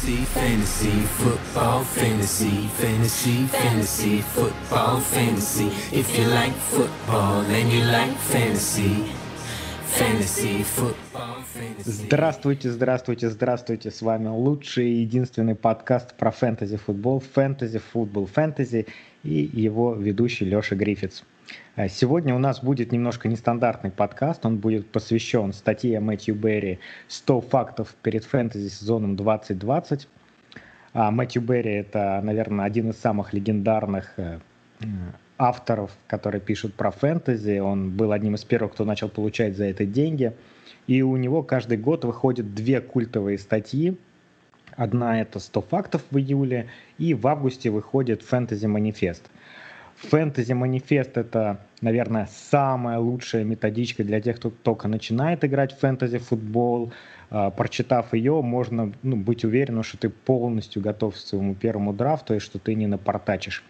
Fantasy, fantasy, football, fantasy, fantasy, fantasy, football, fantasy. If you like football and you like fantasy. Здравствуйте, здравствуйте, здравствуйте. С вами лучший и единственный подкаст про фэнтези-футбол, фэнтези-футбол, фэнтези и его ведущий Леша Гриффитс. А Сегодня у нас будет немножко нестандартный подкаст. Он будет посвящен статье Мэтью Берри «100 фактов перед фэнтези сезоном 2020». А Мэтью Берри – это, наверное, один из самых легендарных э, авторов, которые пишут про фэнтези. Он был одним из первых, кто начал получать за это деньги. И у него каждый год выходят две культовые статьи. Одна – это «100 фактов» в июле, и в августе выходит «Фэнтези Манифест». Фэнтези Манифест это, наверное, самая лучшая методичка для тех, кто только начинает играть в фэнтези футбол. А, прочитав ее, можно ну, быть уверенным, что ты полностью готов к своему первому драфту и что ты не напортачишь.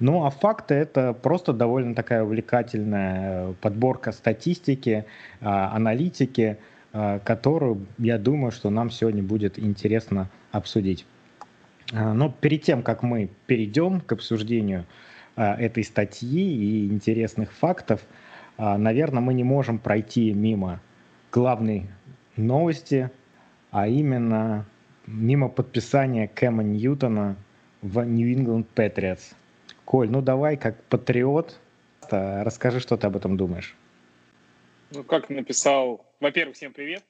Ну а факты это просто довольно такая увлекательная подборка статистики, а, аналитики, а, которую, я думаю, что нам сегодня будет интересно обсудить. Но перед тем, как мы перейдем к обсуждению этой статьи и интересных фактов, а, наверное, мы не можем пройти мимо главной новости, а именно мимо подписания Кэма Ньютона в New England Patriots. Коль, ну давай, как патриот, расскажи, что ты об этом думаешь. Ну, как написал... Во-первых, всем привет.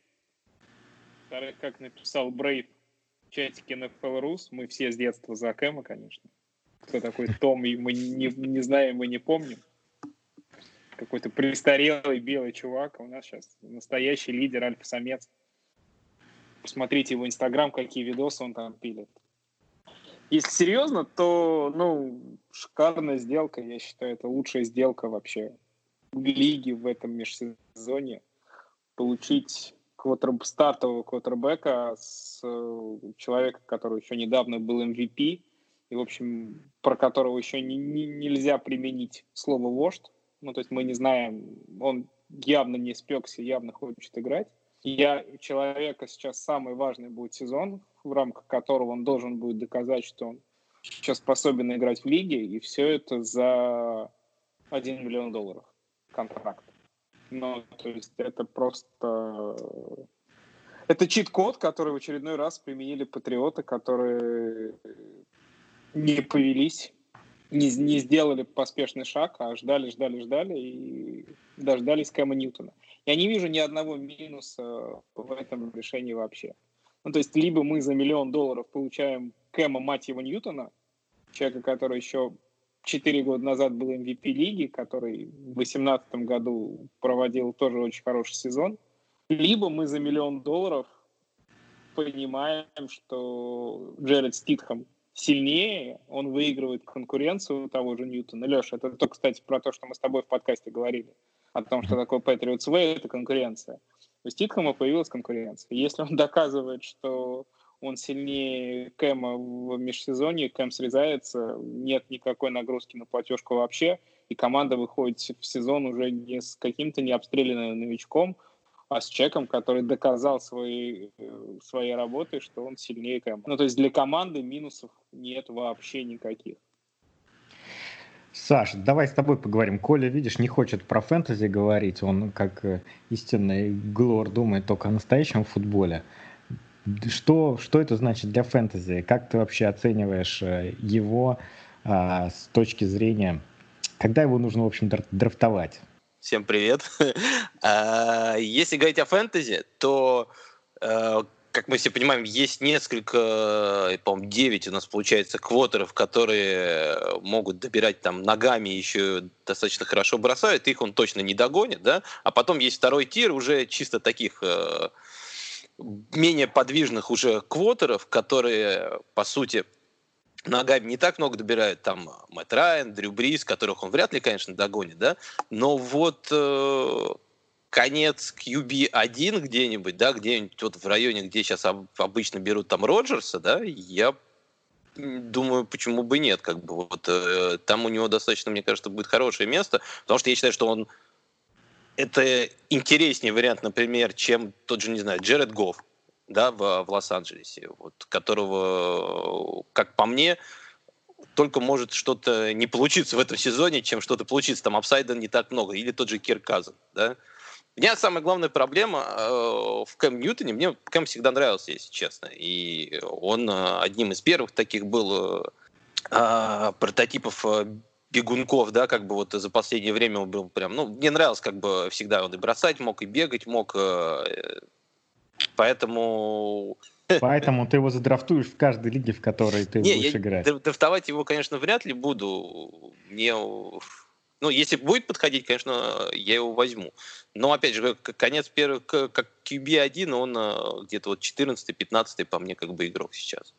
Во-вторых, как написал Брейв в чатике NFL Rus, мы все с детства за Кэма, конечно кто такой Том, и мы не, не знаем, мы не помним. Какой-то престарелый белый чувак, а у нас сейчас настоящий лидер, альфа-самец. Посмотрите его инстаграм, какие видосы он там пилит. Если серьезно, то, ну, шикарная сделка, я считаю, это лучшая сделка вообще в лиге в этом межсезонье. Получить квотер... стартового квотербека с э, человека, который еще недавно был MVP, и, в общем, про которого еще не, не, нельзя применить слово «вождь». Ну, то есть мы не знаем, он явно не спекся, явно хочет играть. Я человека сейчас самый важный будет сезон, в рамках которого он должен будет доказать, что он сейчас способен играть в лиге, и все это за 1 миллион долларов контракт. Ну, то есть это просто... Это чит-код, который в очередной раз применили патриоты, которые не повелись, не, не сделали поспешный шаг, а ждали, ждали, ждали и дождались Кэма Ньютона. Я не вижу ни одного минуса в этом решении вообще. Ну, то есть, либо мы за миллион долларов получаем Кэма, мать его, Ньютона, человека, который еще 4 года назад был MVP лиги, который в 2018 году проводил тоже очень хороший сезон, либо мы за миллион долларов понимаем, что Джеред Ститхам сильнее, он выигрывает конкуренцию того же Ньютона. Леша, это то, кстати, про то, что мы с тобой в подкасте говорили, о том, что такое Patriots Way, это конкуренция. У Ститхэма появилась конкуренция. Если он доказывает, что он сильнее Кэма в межсезонье, Кэм срезается, нет никакой нагрузки на платежку вообще, и команда выходит в сезон уже не с каким-то необстрелянным новичком, а с человеком, который доказал своей, э, своей работой, что он сильнее команды. Ну, то есть для команды минусов нет вообще никаких. Саш, давай с тобой поговорим. Коля, видишь, не хочет про фэнтези говорить. Он, как э, истинный глор, думает только о настоящем футболе. Что, что это значит для фэнтези? Как ты вообще оцениваешь э, его а, с точки зрения, когда его нужно, в общем, драфтовать? Всем привет. А, если говорить о фэнтези, то, э, как мы все понимаем, есть несколько, по-моему, 9 у нас получается квотеров, которые могут добирать там ногами еще достаточно хорошо бросают, их он точно не догонит, да, а потом есть второй тир уже чисто таких э, менее подвижных уже квотеров, которые, по сути, ногами не так много добирают, там Мэтт Райан, Дрю Брис, которых он вряд ли, конечно, догонит, да, но вот э, конец QB1 где-нибудь, да, где-нибудь вот в районе, где сейчас обычно берут там Роджерса, да, я думаю, почему бы нет, как бы вот э, там у него достаточно, мне кажется, будет хорошее место, потому что я считаю, что он это интереснее вариант, например, чем тот же, не знаю, Джеред Гофф, да, в, в Лос-Анджелесе, вот, которого, как по мне, только может что-то не получиться в этом сезоне, чем что-то получится. Там апсайда не так много. Или тот же Кир Казан, да. У меня самая главная проблема э, в Кэм Ньютоне. Мне Кэм всегда нравился, если честно. И он э, одним из первых таких был э, прототипов э, бегунков, да, как бы вот за последнее время он был прям, ну, мне нравилось, как бы всегда он и бросать мог, и бегать мог, э, поэтому... Поэтому ты его задрафтуешь в каждой лиге, в которой ты не, будешь я играть. Драфтовать его, конечно, вряд ли буду. Мне ну, если будет подходить, конечно, я его возьму. Но, опять же, конец первый, как QB1, он э, где-то вот 14-15 по мне как бы игрок сейчас.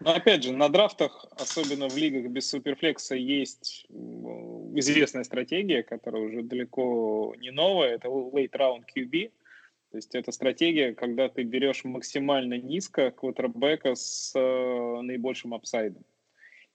Но опять же, на драфтах, особенно в лигах без суперфлекса, есть известная стратегия, которая уже далеко не новая. Это late round QB. То есть это стратегия, когда ты берешь максимально низко квотербека с э, наибольшим апсайдом.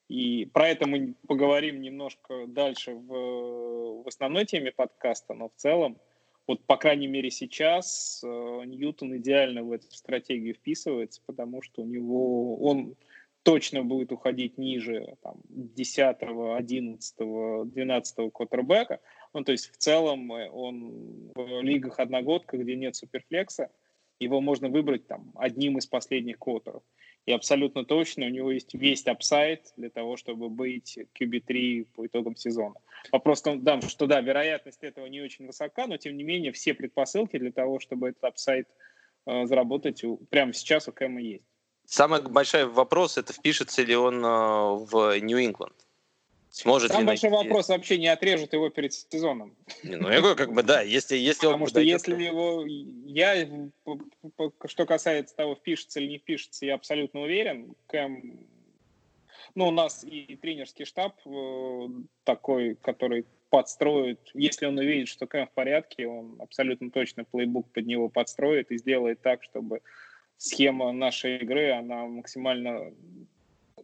И про это мы поговорим немножко дальше в, в основной теме подкаста, но в целом, вот по крайней мере сейчас, э, Ньютон идеально в эту стратегию вписывается, потому что у него он точно будет уходить ниже там, 10, 11, 12 квотербека. Ну, то есть в целом э, он в лигах одногодка, где нет суперфлекса, его можно выбрать там одним из последних квотеров. И абсолютно точно у него есть весь upside для того, чтобы быть QB3 по итогам сезона. Вопрос в том, да, что да, вероятность этого не очень высока, но тем не менее все предпосылки для того, чтобы этот upside э, заработать у, прямо сейчас у Кэма есть. Самый большой вопрос, это впишется ли он э, в Нью-Ингланд. Сможет Там ли большой найти... вопрос, вообще не отрежут его перед сезоном. Ну, я говорю, как бы, да, если, если Потому что если его... Я, что касается того, впишется или не впишется, я абсолютно уверен. Кэм... Ну, у нас и тренерский штаб э, такой, который подстроит, если он увидит, что Кэм в порядке, он абсолютно точно плейбук под него подстроит и сделает так, чтобы схема нашей игры, она максимально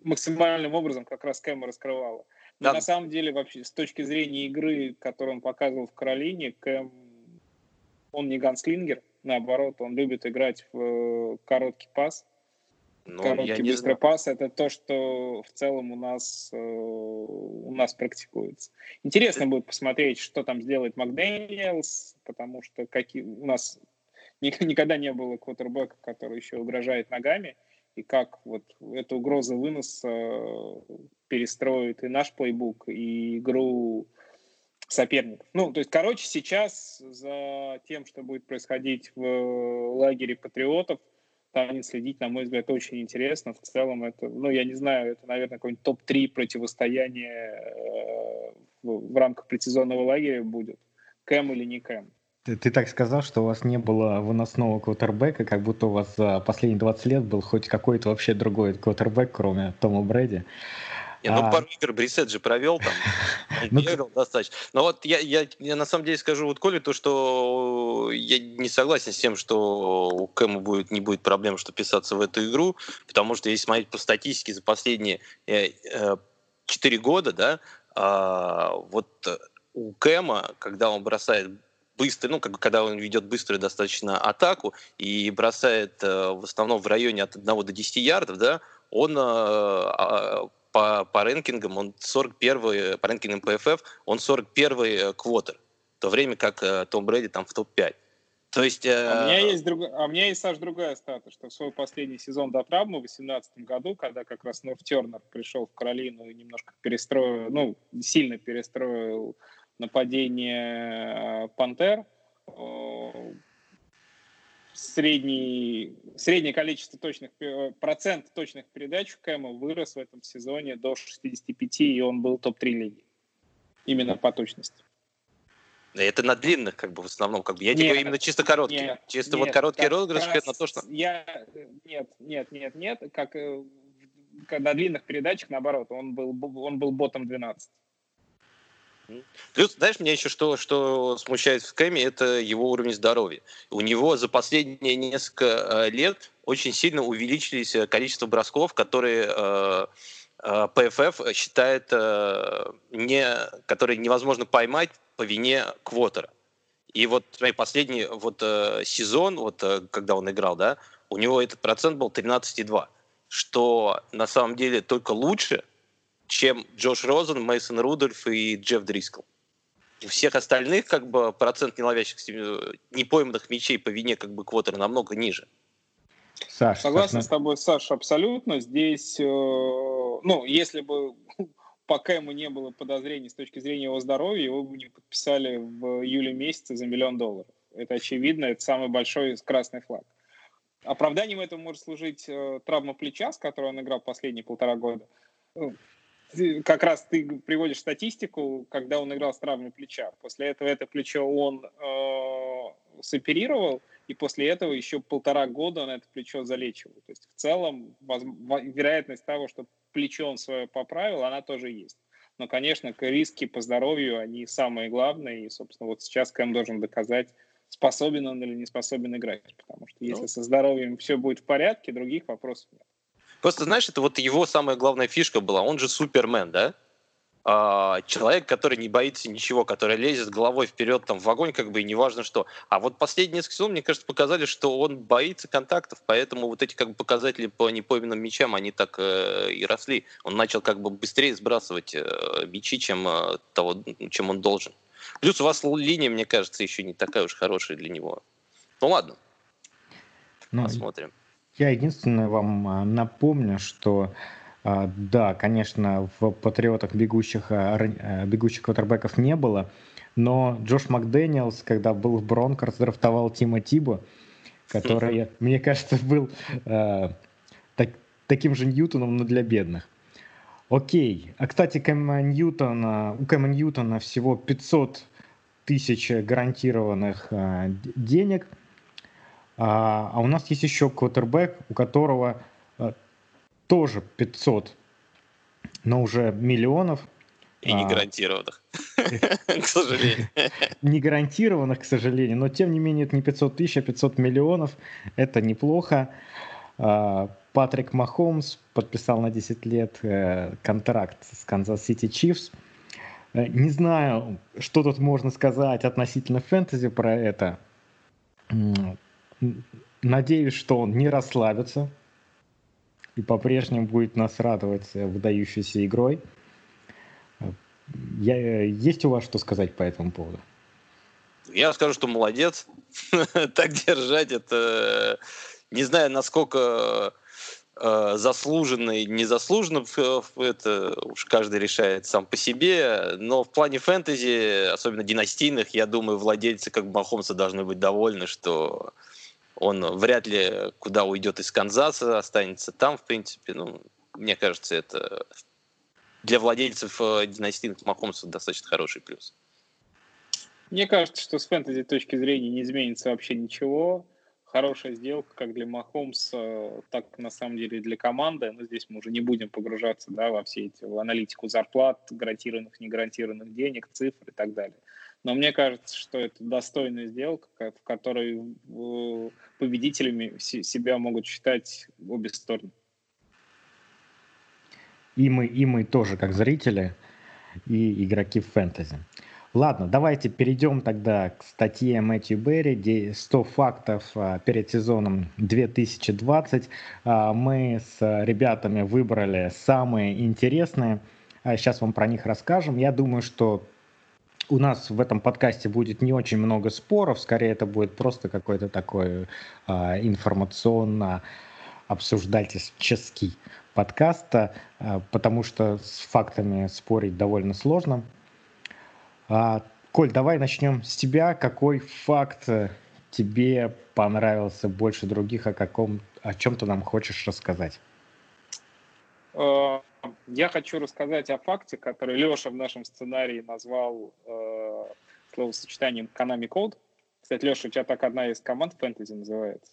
максимальным образом как раз Кэма раскрывала. Да. на самом деле, вообще, с точки зрения игры, которую он показывал в Каролине, Кэм, он не ганслингер, наоборот, он любит играть в э, короткий пас. Ну, короткий быстрый знаю. пас это то, что в целом у нас, э, у нас практикуется. Интересно будет посмотреть, что там сделает Макдэниелс, потому что какие, у нас никогда не было квотербека, который еще угрожает ногами и как вот эта угроза выноса э, перестроит и наш плейбук, и игру соперников. Ну, то есть, короче, сейчас за тем, что будет происходить в лагере патриотов, станет следить, на мой взгляд, очень интересно. В целом это, ну, я не знаю, это, наверное, какой-нибудь топ-3 противостояния э, в, в рамках предсезонного лагеря будет. Кэм или не Кэм. Ты, ты так сказал, что у вас не было выносного квотербека, как будто у вас за последние 20 лет был хоть какой-то вообще другой квотербек, кроме Тома Брэди. Не, ну, а... пару игр Брисет же провел там, он ну, бегал достаточно. Но вот я, я, я на самом деле скажу вот Коле то, что я не согласен с тем, что у Кэма будет, не будет проблем, что писаться в эту игру, потому что если смотреть по статистике за последние э, э, 4 года, да, э, вот у Кэма, когда он бросает быстро, ну, как, когда он ведет быструю достаточно атаку и бросает э, в основном в районе от 1 до 10 ярдов, да, он э, э, по, по рэнкингам, он 41 по рэнкингам PFF, он 41 э, квотер, в то время как э, Том Брэди там в топ-5. То есть... Э... А, у меня есть друг... а у меня есть, Саш, другая стата, что в свой последний сезон до травмы в 2018 году, когда как раз Норф Тернер пришел в Каролину и немножко перестроил, ну, сильно перестроил нападение э, Пантер. Э, средний, среднее количество точных, э, процент точных передач у Кэма вырос в этом сезоне до 65, и он был топ-3 лиги. Именно по точности. Это на длинных, как бы, в основном, как бы. Я нет, говорю именно чисто короткие. Нет, чисто нет, вот короткие розыгрыши, на то, что... Я... Нет, нет, нет, нет. Как, как на длинных передачах, наоборот, он был, он был ботом 12. Плюс, знаешь, меня еще что, что смущает в Кэме, это его уровень здоровья. У него за последние несколько э, лет очень сильно увеличились э, количество бросков, которые э, э, ПФФ считает, э, не, которые невозможно поймать по вине квотера. И вот смотри, последний вот э, сезон, вот э, когда он играл, да, у него этот процент был 13,2, что на самом деле только лучше, чем Джош Розен, Мейсон Рудольф и Джефф Дрискл. У всех остальных как бы процент неловящихся, э, непойманных мячей по вине как бы квотера намного ниже. Саш, Согласен Саш, с тобой, Саша, абсолютно. Здесь, э, ну, если бы пока ему не было подозрений с точки зрения его здоровья, его бы не подписали в июле месяце за миллион долларов. Это очевидно, это самый большой красный флаг. Оправданием этого может служить э, травма плеча, с которой он играл последние полтора года. Как раз ты приводишь статистику, когда он играл с травмой плеча. После этого это плечо он э, соперировал, и после этого еще полтора года он это плечо залечивал. То есть в целом вероятность того, что плечо он свое поправил, она тоже есть. Но, конечно, риски по здоровью, они самые главные, и, собственно, вот сейчас Кэм должен доказать, способен он или не способен играть. Потому что если ну. со здоровьем все будет в порядке, других вопросов нет. Просто, знаешь, это вот его самая главная фишка была. Он же супермен, да? А, человек, который не боится ничего, который лезет головой вперед там в огонь, как бы и неважно что. А вот последние несколько сезонов, мне кажется, показали, что он боится контактов, поэтому вот эти как бы показатели по непойменным мячам, они так э, и росли. Он начал как бы быстрее сбрасывать э, мячи, чем э, того, чем он должен. Плюс у вас линия, мне кажется, еще не такая уж хорошая для него. Ну ладно, ну, посмотрим. Я единственное вам а, напомню, что а, да, конечно, в патриотах бегущих, а, бегущих квотербеков не было, но Джош Макдэниелс, когда был в Бронкорс, драфтовал Тима Тибо, который, мне кажется, был так, таким же Ньютоном, но для бедных. Окей. А, кстати, Кэма Ньютона, у Кэма Ньютона всего 500 тысяч гарантированных денег – а, а у нас есть еще квотербек, у которого а, тоже 500, но уже миллионов. И не а, гарантированных, к сожалению. Не гарантированных, к сожалению, но тем не менее это не 500 тысяч, а 500 миллионов. Это неплохо. А, Патрик Махомс подписал на 10 лет э, контракт с Канзас Сити Чифс. Э, не знаю, что тут можно сказать относительно фэнтези про это. Надеюсь, что он не расслабится и по-прежнему будет нас радовать выдающейся игрой. Я, есть у вас что сказать по этому поводу? Я скажу, что молодец. так держать это... Не знаю, насколько э, заслуженно и незаслуженно, это уж каждый решает сам по себе, но в плане фэнтези, особенно династийных, я думаю, владельцы как бы Махомса должны быть довольны, что он вряд ли куда уйдет из Канзаса, останется там, в принципе. Ну, мне кажется, это для владельцев э, династийных Махомсов достаточно хороший плюс. Мне кажется, что с фэнтези точки зрения не изменится вообще ничего. Хорошая сделка как для Махомса, так на самом деле и для команды. Но здесь мы уже не будем погружаться да, во все эти в аналитику зарплат, гарантированных, не гарантированных денег, цифр и так далее. Но мне кажется, что это достойная сделка, в которой э, победителями себя могут считать обе стороны. И мы, и мы тоже, как зрители и игроки в фэнтези. Ладно, давайте перейдем тогда к статье Мэтью Берри 100 фактов а, перед сезоном 2020. А, мы с ребятами выбрали самые интересные. Сейчас вам про них расскажем. Я думаю, что у нас в этом подкасте будет не очень много споров, скорее это будет просто какой-то такой а, информационно обсуждательский подкаст, а, потому что с фактами спорить довольно сложно. А, Коль, давай начнем с тебя. Какой факт тебе понравился больше других, о каком, о чем ты нам хочешь рассказать? Я хочу рассказать о факте, который Леша в нашем сценарии назвал э, словосочетанием Konami Code. Кстати, Леша, у тебя так одна из команд фэнтези называется.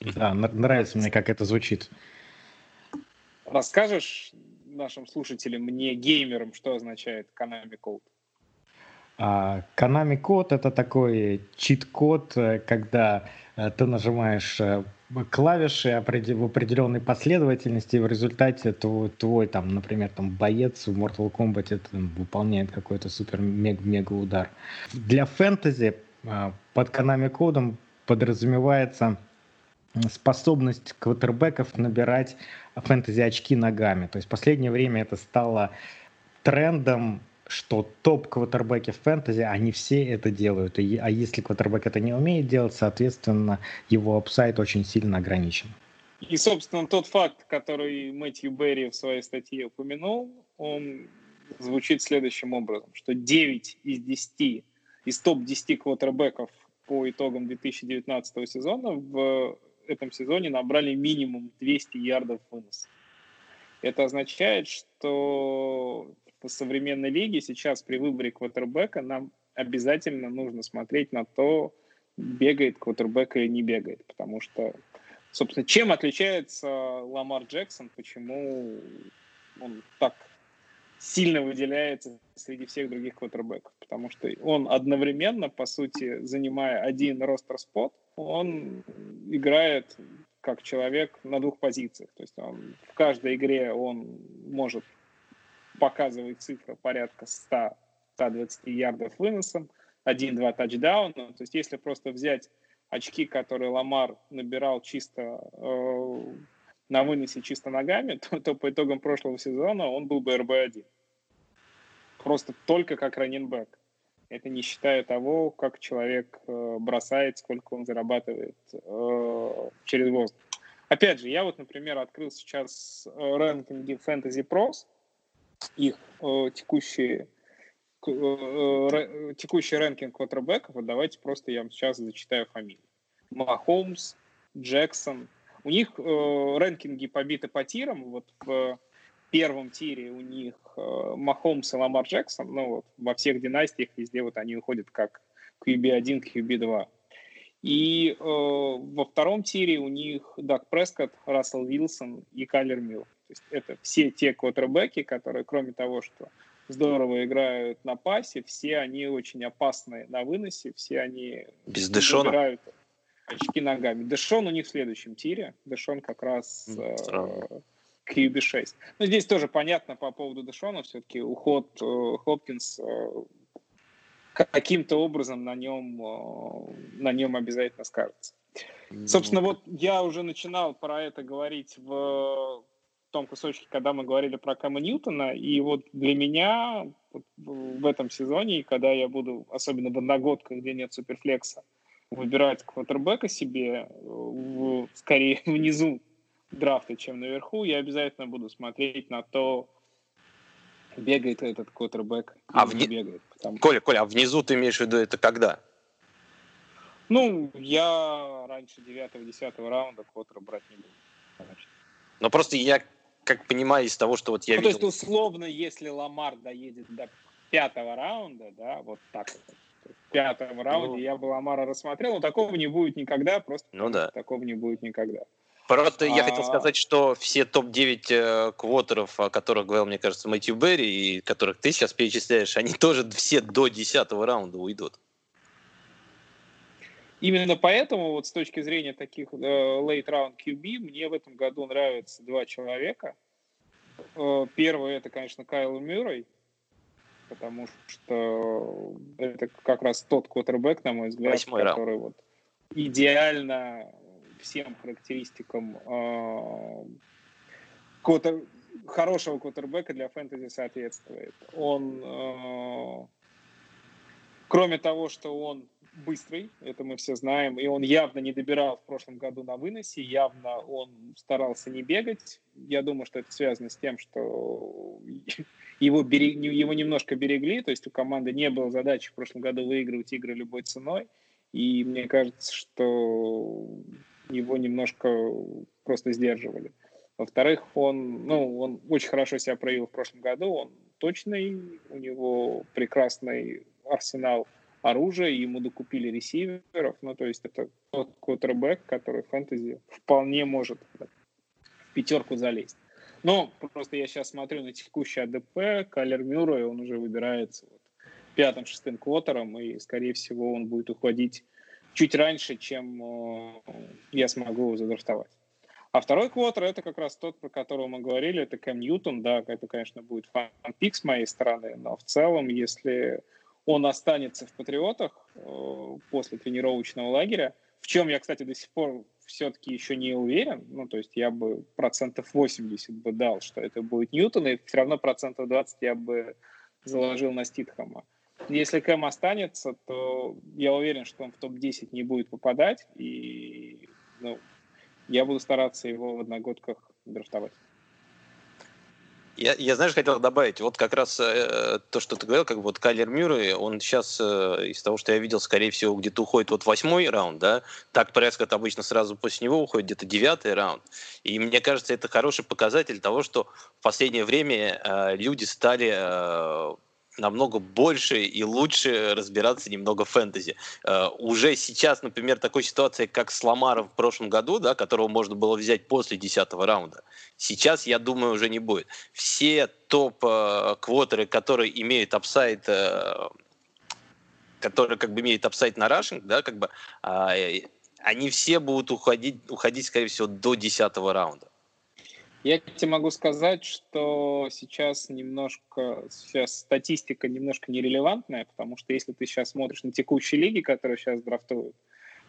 Да, нравится мне, как это звучит. Расскажешь нашим слушателям, мне, геймерам, что означает Konami Code? А, Konami Code — это такой чит-код, э, когда э, ты нажимаешь э, клавиши в определенной последовательности, и в результате твой, твой там, например, там боец в Mortal Kombat там, выполняет какой-то супер-мега удар. Для фэнтези А, под Konami кодом подразумевается способность квотербеков набирать фэнтези очки ногами. То есть в последнее время это стало трендом, что топ-квотербеки в фэнтези, они все это делают. И, а если квотербек это не умеет делать, соответственно, его апсайт очень сильно ограничен. И, собственно, тот факт, который Мэтью Берри в своей статье упомянул, он звучит следующим образом, что 9 из 10, из топ-10 квотербеков по итогам 2019 сезона в этом сезоне набрали минимум 200 ярдов выноса. Это означает, что в современной лиге сейчас при выборе квотербека нам обязательно нужно смотреть на то, бегает квотербек или не бегает, потому что Собственно, чем отличается Ламар Джексон, почему он так сильно выделяется среди всех других квотербеков? Потому что он одновременно, по сути, занимая один ростер-спот, он играет как человек на двух позициях. То есть он, в каждой игре он может показывать цифры порядка 100-120 ярдов выносом, 1-2 тачдауна. То есть если просто взять очки, которые Ламар набирал чисто э, на выносе чисто ногами, то, то по итогам прошлого сезона он был бы РБ-1. Просто только как раненбэк. Это не считая того, как человек э, бросает, сколько он зарабатывает э, через воздух. Опять же, я вот, например, открыл сейчас э, рэнкинги Fantasy Pros, их э, текущие Э, э, текущий рэнкинг квотербеков, вот давайте просто я вам сейчас зачитаю фамилии. Махомс, Джексон. У них э, рэнкинги побиты по тирам. Вот в первом тире у них э, Махомс и Ламар Джексон. Ну вот во всех династиях везде вот они уходят как QB1, QB2. И э, во втором тире у них Даг Прескотт, Рассел Вилсон и Кайлер Милл. То есть это все те квотербеки, которые, кроме того, что здорово играют на пасе, все они очень опасны на выносе, все они Без Дэшона? забирают очки ногами. Дэшон у них в следующем тире, Дэшон как раз э, QB6. Но здесь тоже понятно по поводу Дэшона, все-таки уход э, Хопкинс э, каким-то образом на нем, э, на нем обязательно скажется. Собственно, вот я уже начинал про это говорить в том кусочке, когда мы говорили про Кэма Ньютона, и вот для меня вот в этом сезоне, когда я буду, особенно в одногодках, где нет суперфлекса, выбирать квотербека себе, в, скорее внизу драфта, чем наверху, я обязательно буду смотреть на то, бегает этот квотербек а вни... бегает. Потому... Коля, Коля, а внизу ты имеешь в виду это когда? Ну, я раньше 9-10 раунда квотера брать не буду. Но просто я как понимаю из того, что вот я ну, видел... То есть, условно, если Ламар доедет до пятого раунда, да, вот так в пятом раунде ну, я бы Ламара рассмотрел, но такого не будет никогда, просто ну, да. такого не будет никогда. Просто а... я хотел сказать, что все топ-9 э, квотеров, о которых говорил, мне кажется, Мэтью Берри, и которых ты сейчас перечисляешь, они тоже все до 10 раунда уйдут. Именно поэтому, вот с точки зрения таких э, late round QB, мне в этом году нравятся два человека. Э, первый это, конечно, Кайл Мюррей, потому что это как раз тот квотербек, на мой взгляд, Восьмой который раунд. вот идеально всем характеристикам э, квотер, хорошего квотербека для фэнтези соответствует. Он, э, кроме того, что он быстрый, это мы все знаем, и он явно не добирал в прошлом году на выносе, явно он старался не бегать. Я думаю, что это связано с тем, что его, берег, его немножко берегли, то есть у команды не было задачи в прошлом году выигрывать игры любой ценой, и мне кажется, что его немножко просто сдерживали. Во-вторых, он, ну, он очень хорошо себя проявил в прошлом году, он точный, у него прекрасный арсенал оружия, ему докупили ресиверов, ну, то есть это тот квотербек, который фэнтези вполне может в пятерку залезть. Но просто я сейчас смотрю на текущий АДП, Калер Мюррей, он уже выбирается вот пятым-шестым квотером, и, скорее всего, он будет уходить чуть раньше, чем э, я смогу его задрафтовать. А второй квотер это как раз тот, про которого мы говорили, это Кэм Ньютон, да, это, конечно, будет фан-пик с моей стороны, но в целом, если он останется в Патриотах э, после тренировочного лагеря, в чем я, кстати, до сих пор все-таки еще не уверен. Ну, то есть я бы процентов 80 бы дал, что это будет Ньютон, и все равно процентов 20 я бы заложил на Ститхэма. Если Кэм останется, то я уверен, что он в топ-10 не будет попадать, и ну, я буду стараться его в одногодках драфтовать. Я, я, знаешь, хотел добавить, вот как раз э, то, что ты говорил, как вот Кайлер Мюррей, он сейчас, э, из того, что я видел, скорее всего, где-то уходит вот восьмой раунд, да, так Прескотт обычно сразу после него уходит где-то девятый раунд. И мне кажется, это хороший показатель того, что в последнее время э, люди стали э, намного больше и лучше разбираться немного в фэнтези. Uh, уже сейчас, например, такой ситуации, как с Ламаром в прошлом году, да, которого можно было взять после 10 раунда, сейчас, я думаю, уже не будет. Все топ-квотеры, которые имеют upside, э, которые как бы имеют upside на rushing, да, как бы, э, они все будут уходить, уходить, скорее всего, до 10 раунда. Я тебе могу сказать, что сейчас немножко, сейчас статистика немножко нерелевантная, потому что если ты сейчас смотришь на текущие лиги, которые сейчас драфтуют,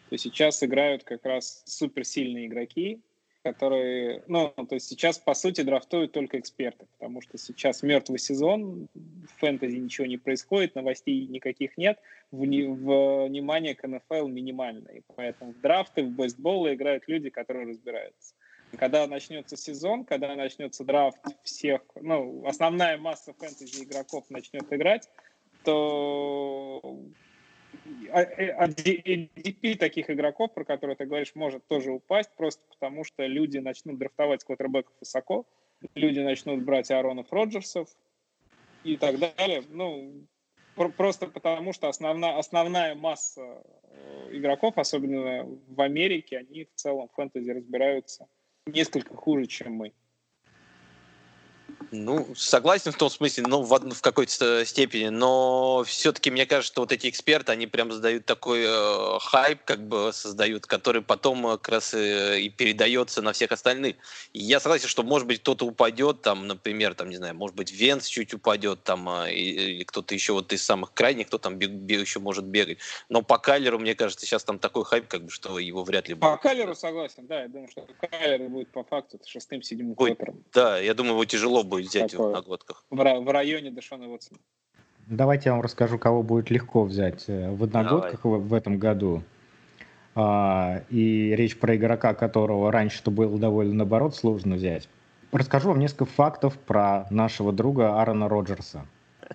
то сейчас играют как раз суперсильные игроки, которые, ну, то есть сейчас, по сути, драфтуют только эксперты, потому что сейчас мертвый сезон, в фэнтези ничего не происходит, новостей никаких нет, внимание к НФЛ минимальное, и поэтому в драфты, в бейсболы играют люди, которые разбираются. Когда начнется сезон, когда начнется драфт всех, ну, основная масса фэнтези игроков начнет играть, то ADP таких игроков, про которые ты говоришь, может тоже упасть, просто потому что люди начнут драфтовать квотербеков высоко, люди начнут брать Аронов Роджерсов и так далее. Ну, просто потому что основная, основная масса э, игроков, особенно в Америке, они в целом в фэнтези разбираются несколько хуже, чем мы. Ну, согласен в том смысле, ну, в, в какой-то степени, но все-таки мне кажется, что вот эти эксперты, они прям создают такой э, хайп, как бы создают, который потом э, как раз э, и передается на всех остальных. И я согласен, что, может быть, кто-то упадет, там, например, там, не знаю, может быть, Венс чуть упадет, там, э, или кто-то еще вот из самых крайних, кто там бег, бег, еще может бегать. Но по Кайлеру, мне кажется, сейчас там такой хайп, как бы, что его вряд ли будет. По Кайлеру согласен, да, я думаю, что Кайлер будет по факту шестым-седьмым Да, я думаю, его тяжело будет взять такое, в одногодках. В, в районе Дэшона Уотсона. Давайте я вам расскажу, кого будет легко взять э, в одногодках в, в этом году. А, и речь про игрока, которого раньше-то было довольно, наоборот, сложно взять. Расскажу вам несколько фактов про нашего друга Аарона Роджерса.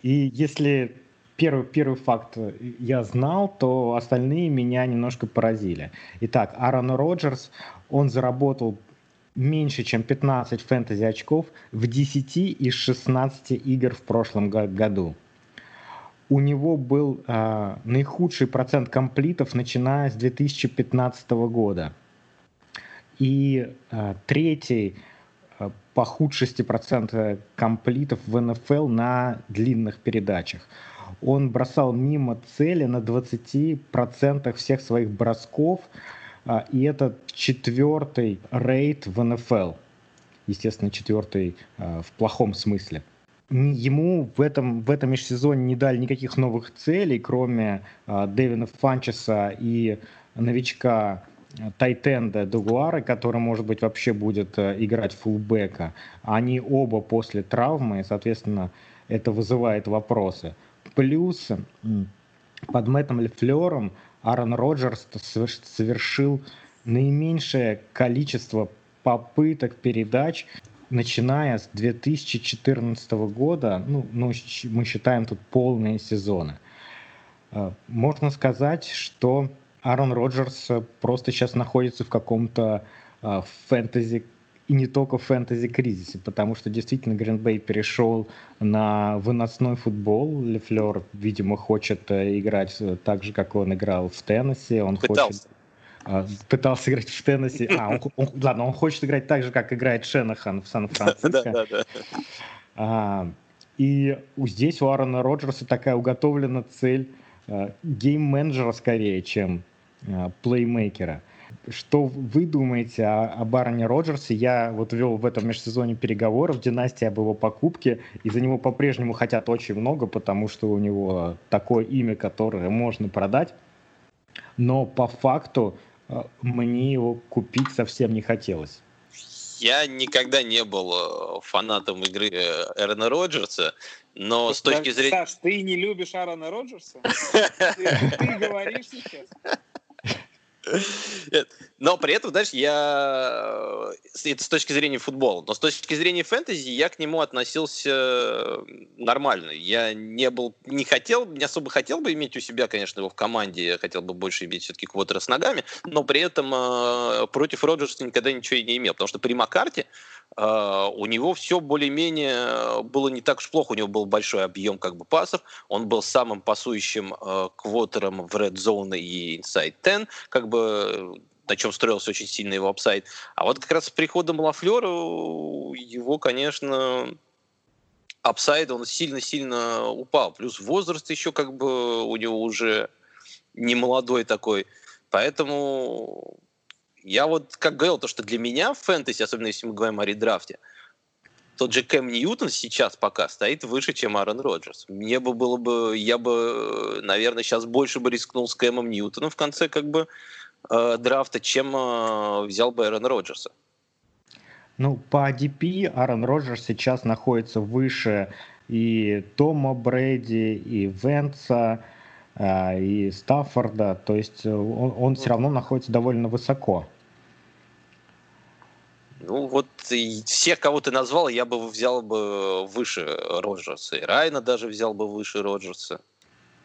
И если первый, первый факт я знал, то остальные меня немножко поразили. Итак, Аарон Роджерс, он заработал меньше, чем 15 фэнтези очков в 10 из 16 игр в прошлом году. У него был э, наихудший процент комплитов, начиная с 2015 года. И э, третий э, по худшести процента комплитов в НФЛ на длинных передачах. Он бросал мимо цели на 20% всех своих бросков, а, и это четвертый рейд в НФЛ. Естественно, четвертый а, в плохом смысле. Ему в этом, в этом межсезоне не дали никаких новых целей, кроме а, Дэвина Фанчеса и новичка Тайтенда Дугуары, который, может быть, вообще будет играть фулбека. Они оба после травмы, и, соответственно, это вызывает вопросы. Плюс под Мэттом Лефлером Аарон Роджерс совершил наименьшее количество попыток передач, начиная с 2014 года, ну, ну, мы считаем тут полные сезоны. А, можно сказать, что Аарон Роджерс просто сейчас находится в каком-то а, фэнтези и не только в фэнтези-кризисе, потому что действительно Гринбей перешел на выносной футбол. Лефлер, видимо, хочет э, играть э, так же, как он играл в Теннессе. Он пытался. хочет пытался играть в Теннессе. А, он, он, ладно, он хочет играть так же, как играет Шенахан в Сан-Франциско. А, и здесь у Аарона Роджерса такая уготовлена цель э, гейм-менеджера скорее, чем э, плеймейкера. Что вы думаете о, о Бароне Роджерсе? Я вот вел в этом межсезоне переговоров, династия об его покупке, и за него по-прежнему хотят очень много, потому что у него такое имя, которое можно продать. Но по факту э, мне его купить совсем не хотелось. Я никогда не был э, фанатом игры э, Эрона Роджерса, но с точки зрения... Саш, ты не любишь Аарона Роджерса? Ты говоришь сейчас? Но при этом, знаешь, я... Это с точки зрения футбола. Но с точки зрения фэнтези я к нему относился нормально. Я не был... Не хотел... Не особо хотел бы иметь у себя, конечно, его в команде. Я хотел бы больше иметь все-таки квотера с ногами. Но при этом э, против Роджерса никогда ничего и не имел. Потому что при Маккарте э, у него все более-менее было не так уж плохо. У него был большой объем как бы пасов. Он был самым пасующим э, quarter ом в Red Zone и Inside 10. Как бы бы на чем строился очень сильно его upside. А вот как раз с приходом Лафлера его, конечно, upside, он сильно-сильно упал. Плюс возраст еще как бы у него уже не молодой такой. Поэтому я вот как говорил, то, что для меня в фэнтези, особенно если мы говорим о редрафте, тот же Кэм Ньютон сейчас пока стоит выше, чем Аарон Роджерс. Мне бы было бы, я бы, наверное, сейчас больше бы рискнул с Кэмом Ньютоном в конце как бы э, драфта, чем э, взял бы Аарон Роджерса. Ну, по ADP Аарон Роджерс сейчас находится выше и Тома Брэди, и Венца, э, и Стаффорда. То есть он, он все равно находится довольно высоко. Ну, вот всех, кого ты назвал, я бы взял бы выше Роджерса. И Райна даже взял бы выше Роджерса.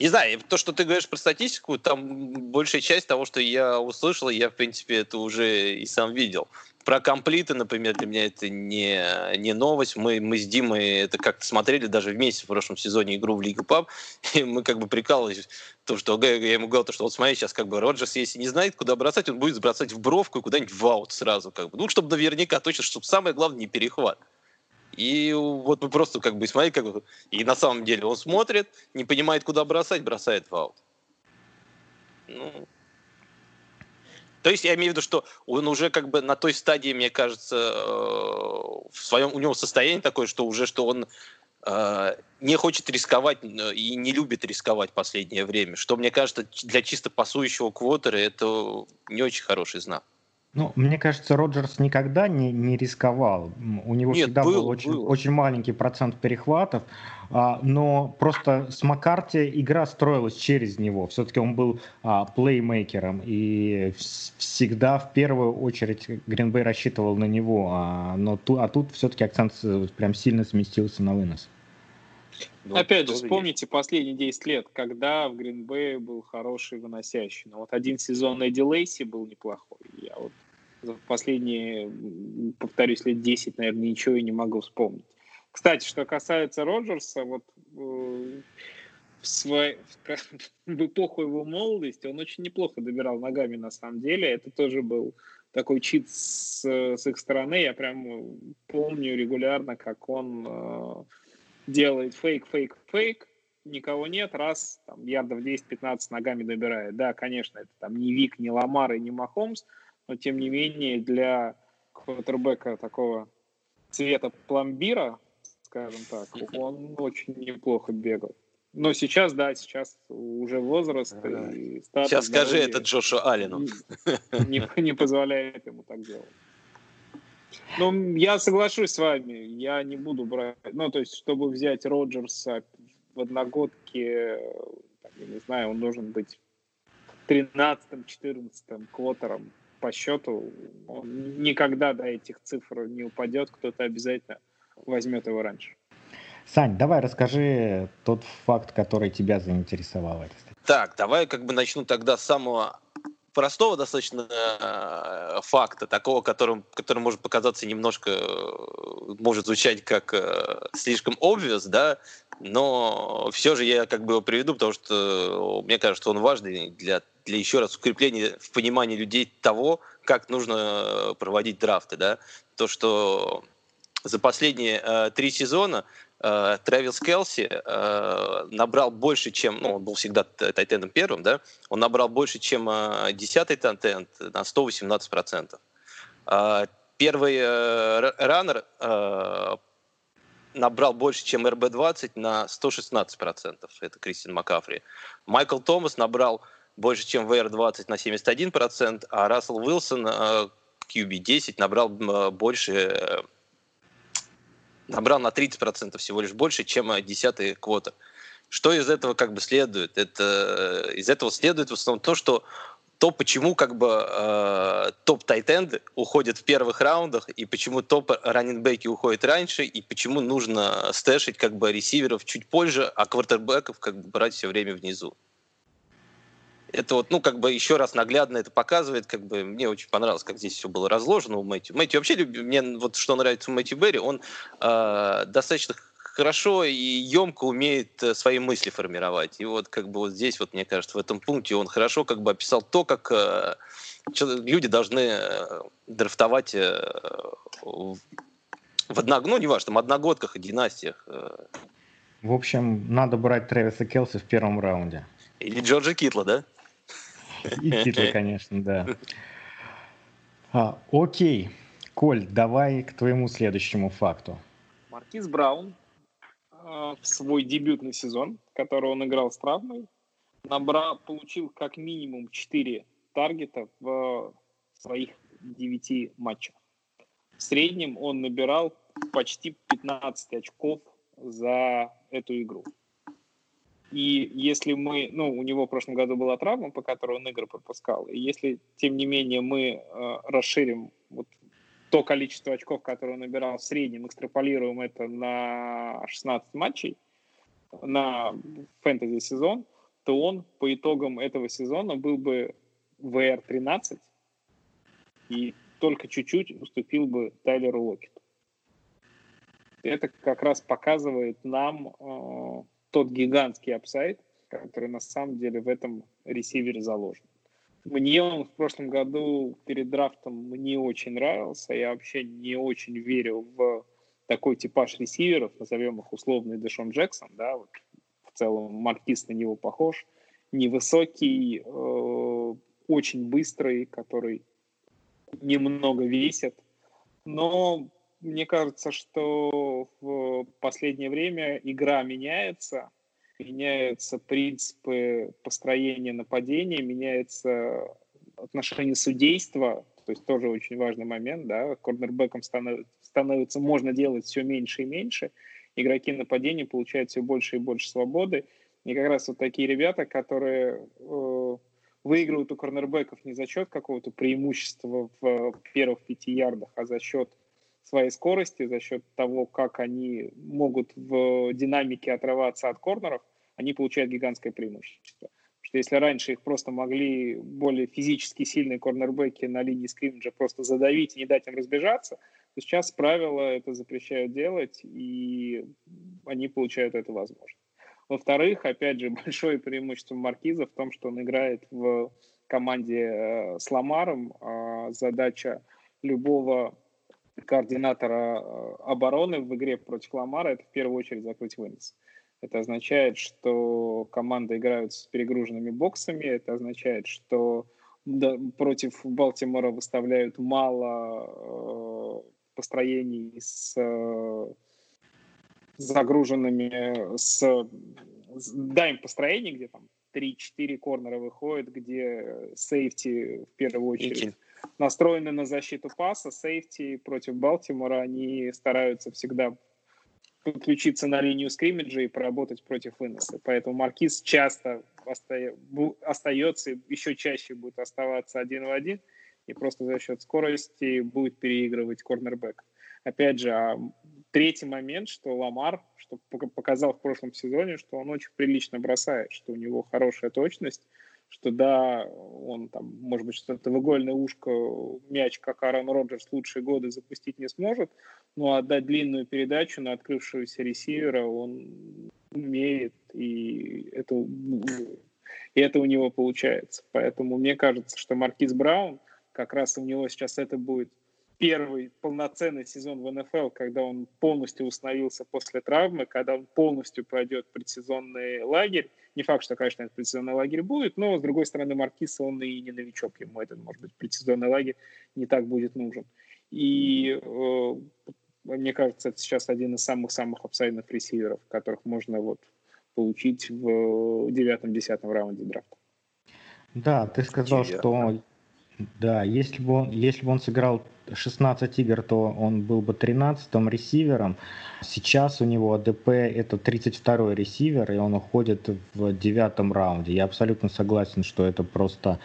Не знаю, то, что ты говоришь про статистику, там большая часть того, что я услышал, я, в принципе, это уже и сам видел. Про комплиты, например, для меня это не, не новость. Мы, мы с Димой это как-то смотрели даже вместе в прошлом сезоне игру в Лигу Паб, и мы как бы прикалывались, то, что я ему говорил, то, что вот смотри, сейчас как бы Роджерс, если не знает, куда бросать, он будет бросать в бровку и куда-нибудь в аут сразу. Как бы. Ну, чтобы наверняка точно, чтобы самое главное не перехват. И вот мы просто как бы смотрим, как и на самом деле он смотрит, не понимает, куда бросать, бросает в аут. Ну, то есть я имею в виду, что он уже как бы на той стадии, мне кажется, э, в своем у него состояние такое, что уже что он э, не хочет рисковать э, и не любит рисковать последнее время. Что, мне кажется, для чисто пасующего квотера это не очень хороший знак. Ну, мне кажется, Роджерс никогда не, не рисковал. У него Нет, всегда был, был, очень, был очень маленький процент перехватов, а, но просто с Маккарти игра строилась через него. Все-таки он был а, плеймейкером, и всегда в первую очередь Гринбей рассчитывал на него, а, но ту, а тут все-таки акцент прям сильно сместился на вынос. Ну, Опять же, вспомните есть. последние 10 лет, когда в Гринбее был хороший выносящий. Но вот один сезон Эдди Лейси был неплохой. Я вот за последние, повторюсь, лет 10, наверное, ничего и не могу вспомнить. Кстати, что касается Роджерса, вот э, в, свой, в эпоху его молодости он очень неплохо добирал ногами, на самом деле. Это тоже был такой чит с, с их стороны. Я прям помню регулярно, как он э, делает фейк, фейк, фейк, никого нет, раз, там, ярдов 10-15 ногами добирает. Да, конечно, это там не Вик, не Ламар и не Махомс, но тем не менее для квотербека такого цвета пломбира, скажем так, он очень неплохо бегал. Но сейчас, да, сейчас уже возраст и статус Сейчас скажи это Джошу Аллену. Не, не позволяет ему так делать. Ну, я соглашусь с вами, я не буду брать, ну, то есть, чтобы взять Роджерса в одногодке, я не знаю, он должен быть 13-14 квотером по счету, он никогда до этих цифр не упадет, кто-то обязательно возьмет его раньше. Сань, давай расскажи тот факт, который тебя заинтересовал. Так, давай как бы начну тогда с самого простого достаточно э, факта, такого, которым, который может показаться немножко, э, может звучать как э, слишком obvious, да, но все же я как бы его приведу, потому что мне кажется, он важный для для еще раз укрепления в понимании людей того, как нужно э, проводить драфты. Да? То, что за последние э, три сезона э, Трэвис Келси э, набрал больше, чем, ну, он был всегда тайтендом первым, да, он набрал больше, чем э, десятый тайтенд на 118%. Э, первый э, раннер э, набрал больше, чем РБ-20 на 116%. Это Кристин Макафри. Майкл Томас набрал больше, чем ВР-20 на 71%, а Рассел Уилсон QB-10 набрал больше набрал на 30% всего лишь больше, чем 10 квота. Что из этого как бы следует? Это, из этого следует в основном то, что то, почему как бы э, топ тайтенды уходят в первых раундах, и почему топ раннинбеки уходят раньше, и почему нужно стэшить как бы ресиверов чуть позже, а квартербеков как бы брать все время внизу. Это вот, ну, как бы еще раз наглядно это показывает, как бы мне очень понравилось, как здесь все было разложено у Мэтью. Мэтью вообще, мне вот что нравится у Мэтью Берри, он э, достаточно хорошо и емко умеет э, свои мысли формировать. И вот как бы вот здесь, вот мне кажется, в этом пункте он хорошо как бы описал то, как э, люди должны э, драфтовать в одног... ну, неважно, там, одногодках и династиях. В общем, надо брать Трэвиса Келси в первом раунде. Или Джорджа Китла, да? И Китла, конечно, да. А, окей. Коль, давай к твоему следующему факту. Маркиз Браун в свой дебютный сезон, который он играл с травмой, набрал, получил как минимум 4 таргета в своих 9 матчах. В среднем он набирал почти 15 очков за эту игру. И если мы, ну, у него в прошлом году была травма, по которой он игры пропускал, и если, тем не менее, мы э, расширим вот то количество очков, которое он набирал в среднем, экстраполируем это на 16 матчей, на фэнтези-сезон, то он по итогам этого сезона был бы VR-13 и только чуть-чуть уступил бы Тайлеру Локету. Это как раз показывает нам э, тот гигантский апсайд, который на самом деле в этом ресивере заложен. Мне он в прошлом году перед драфтом не очень нравился. Я вообще не очень верю в такой типаж ресиверов, назовем их условный Дэшон Джексон, да, вот в целом Маркиз на него похож, невысокий, э, очень быстрый, который немного весит, но мне кажется, что в последнее время игра меняется, меняются принципы построения нападения, меняется отношение судейства, то есть тоже очень важный момент, да, корнербеком становится, становится можно делать все меньше и меньше, игроки нападения получают все больше и больше свободы, и как раз вот такие ребята, которые э, выигрывают у корнербеков не за счет какого-то преимущества в первых пяти ярдах, а за счет своей скорости, за счет того, как они могут в динамике отрываться от корнеров, они получают гигантское преимущество. Потому что если раньше их просто могли более физически сильные корнербеки на линии скриммиджа просто задавить и не дать им разбежаться, то сейчас правила это запрещают делать, и они получают эту возможность. Во-вторых, опять же, большое преимущество Маркиза в том, что он играет в команде э, с Ламаром. Э, задача любого координатора э, обороны в игре против Ламара это в первую очередь закрыть вынос. Это означает, что команды играют с перегруженными боксами, это означает, что да, против Балтимора выставляют мало э, построений с э, загруженными, с, с даем построений, где там 3-4 корнера выходят, где сейфти в первую очередь настроены на защиту паса, сейфти против Балтимора, они стараются всегда подключиться на линию скриммиджа и поработать против выноса. Поэтому Маркиз часто оста... остается, еще чаще будет оставаться один в один, и просто за счет скорости будет переигрывать корнербэк. Опять же, а третий момент, что Ламар, что показал в прошлом сезоне, что он очень прилично бросает, что у него хорошая точность, что да, он там, может быть, что-то в игольное ушко мяч, как Аарон Роджерс, лучшие годы запустить не сможет, но отдать длинную передачу на открывшегося ресивера он умеет, и это, и это у него получается. Поэтому мне кажется, что Маркиз Браун, как раз у него сейчас это будет первый полноценный сезон в НФЛ, когда он полностью установился после травмы, когда он полностью пройдет предсезонный лагерь. Не факт, что, конечно, этот предсезонный лагерь будет, но, с другой стороны, Маркис, он и не новичок, ему этот, может быть, предсезонный лагерь не так будет нужен. И э, мне кажется, это сейчас один из самых-самых апсайдных ресиверов, которых можно вот получить в девятом-десятом раунде драфта. Да, ты сказал, что да, если бы он, если бы он сыграл 16 игр, то он был бы 13-м ресивером. Сейчас у него АДП это 32-й ресивер, и он уходит в девятом раунде. Я абсолютно согласен, что это просто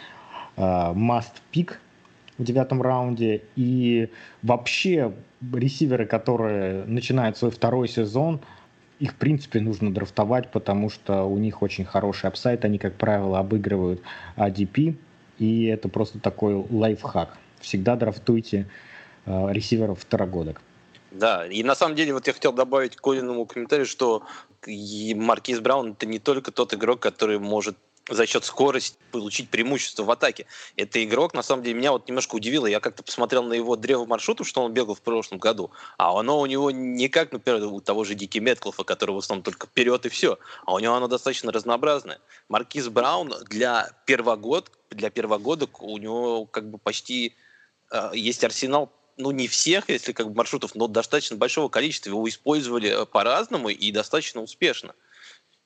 э, must pick в девятом раунде. И вообще ресиверы, которые начинают свой второй сезон, их, в принципе, нужно драфтовать, потому что у них очень хороший апсайт. Они, как правило, обыгрывают ADP. И это просто такой лайфхак. Всегда драфтуйте э, ресиверов второгодок. Да, и на самом деле вот я хотел добавить к Колиному комментарию, что Маркиз Браун это не только тот игрок, который может за счет скорости получить преимущество в атаке. Это игрок, на самом деле, меня вот немножко удивило. Я как-то посмотрел на его древо маршрутов, что он бегал в прошлом году, а оно у него не как, например, у того же Дики Метклофа, который в основном только вперед и все, а у него оно достаточно разнообразное. Маркиз Браун для первогодка, для первогодок у него как бы почти э, есть арсенал ну, не всех, если как бы маршрутов, но достаточно большого количества его использовали э, по-разному и достаточно успешно.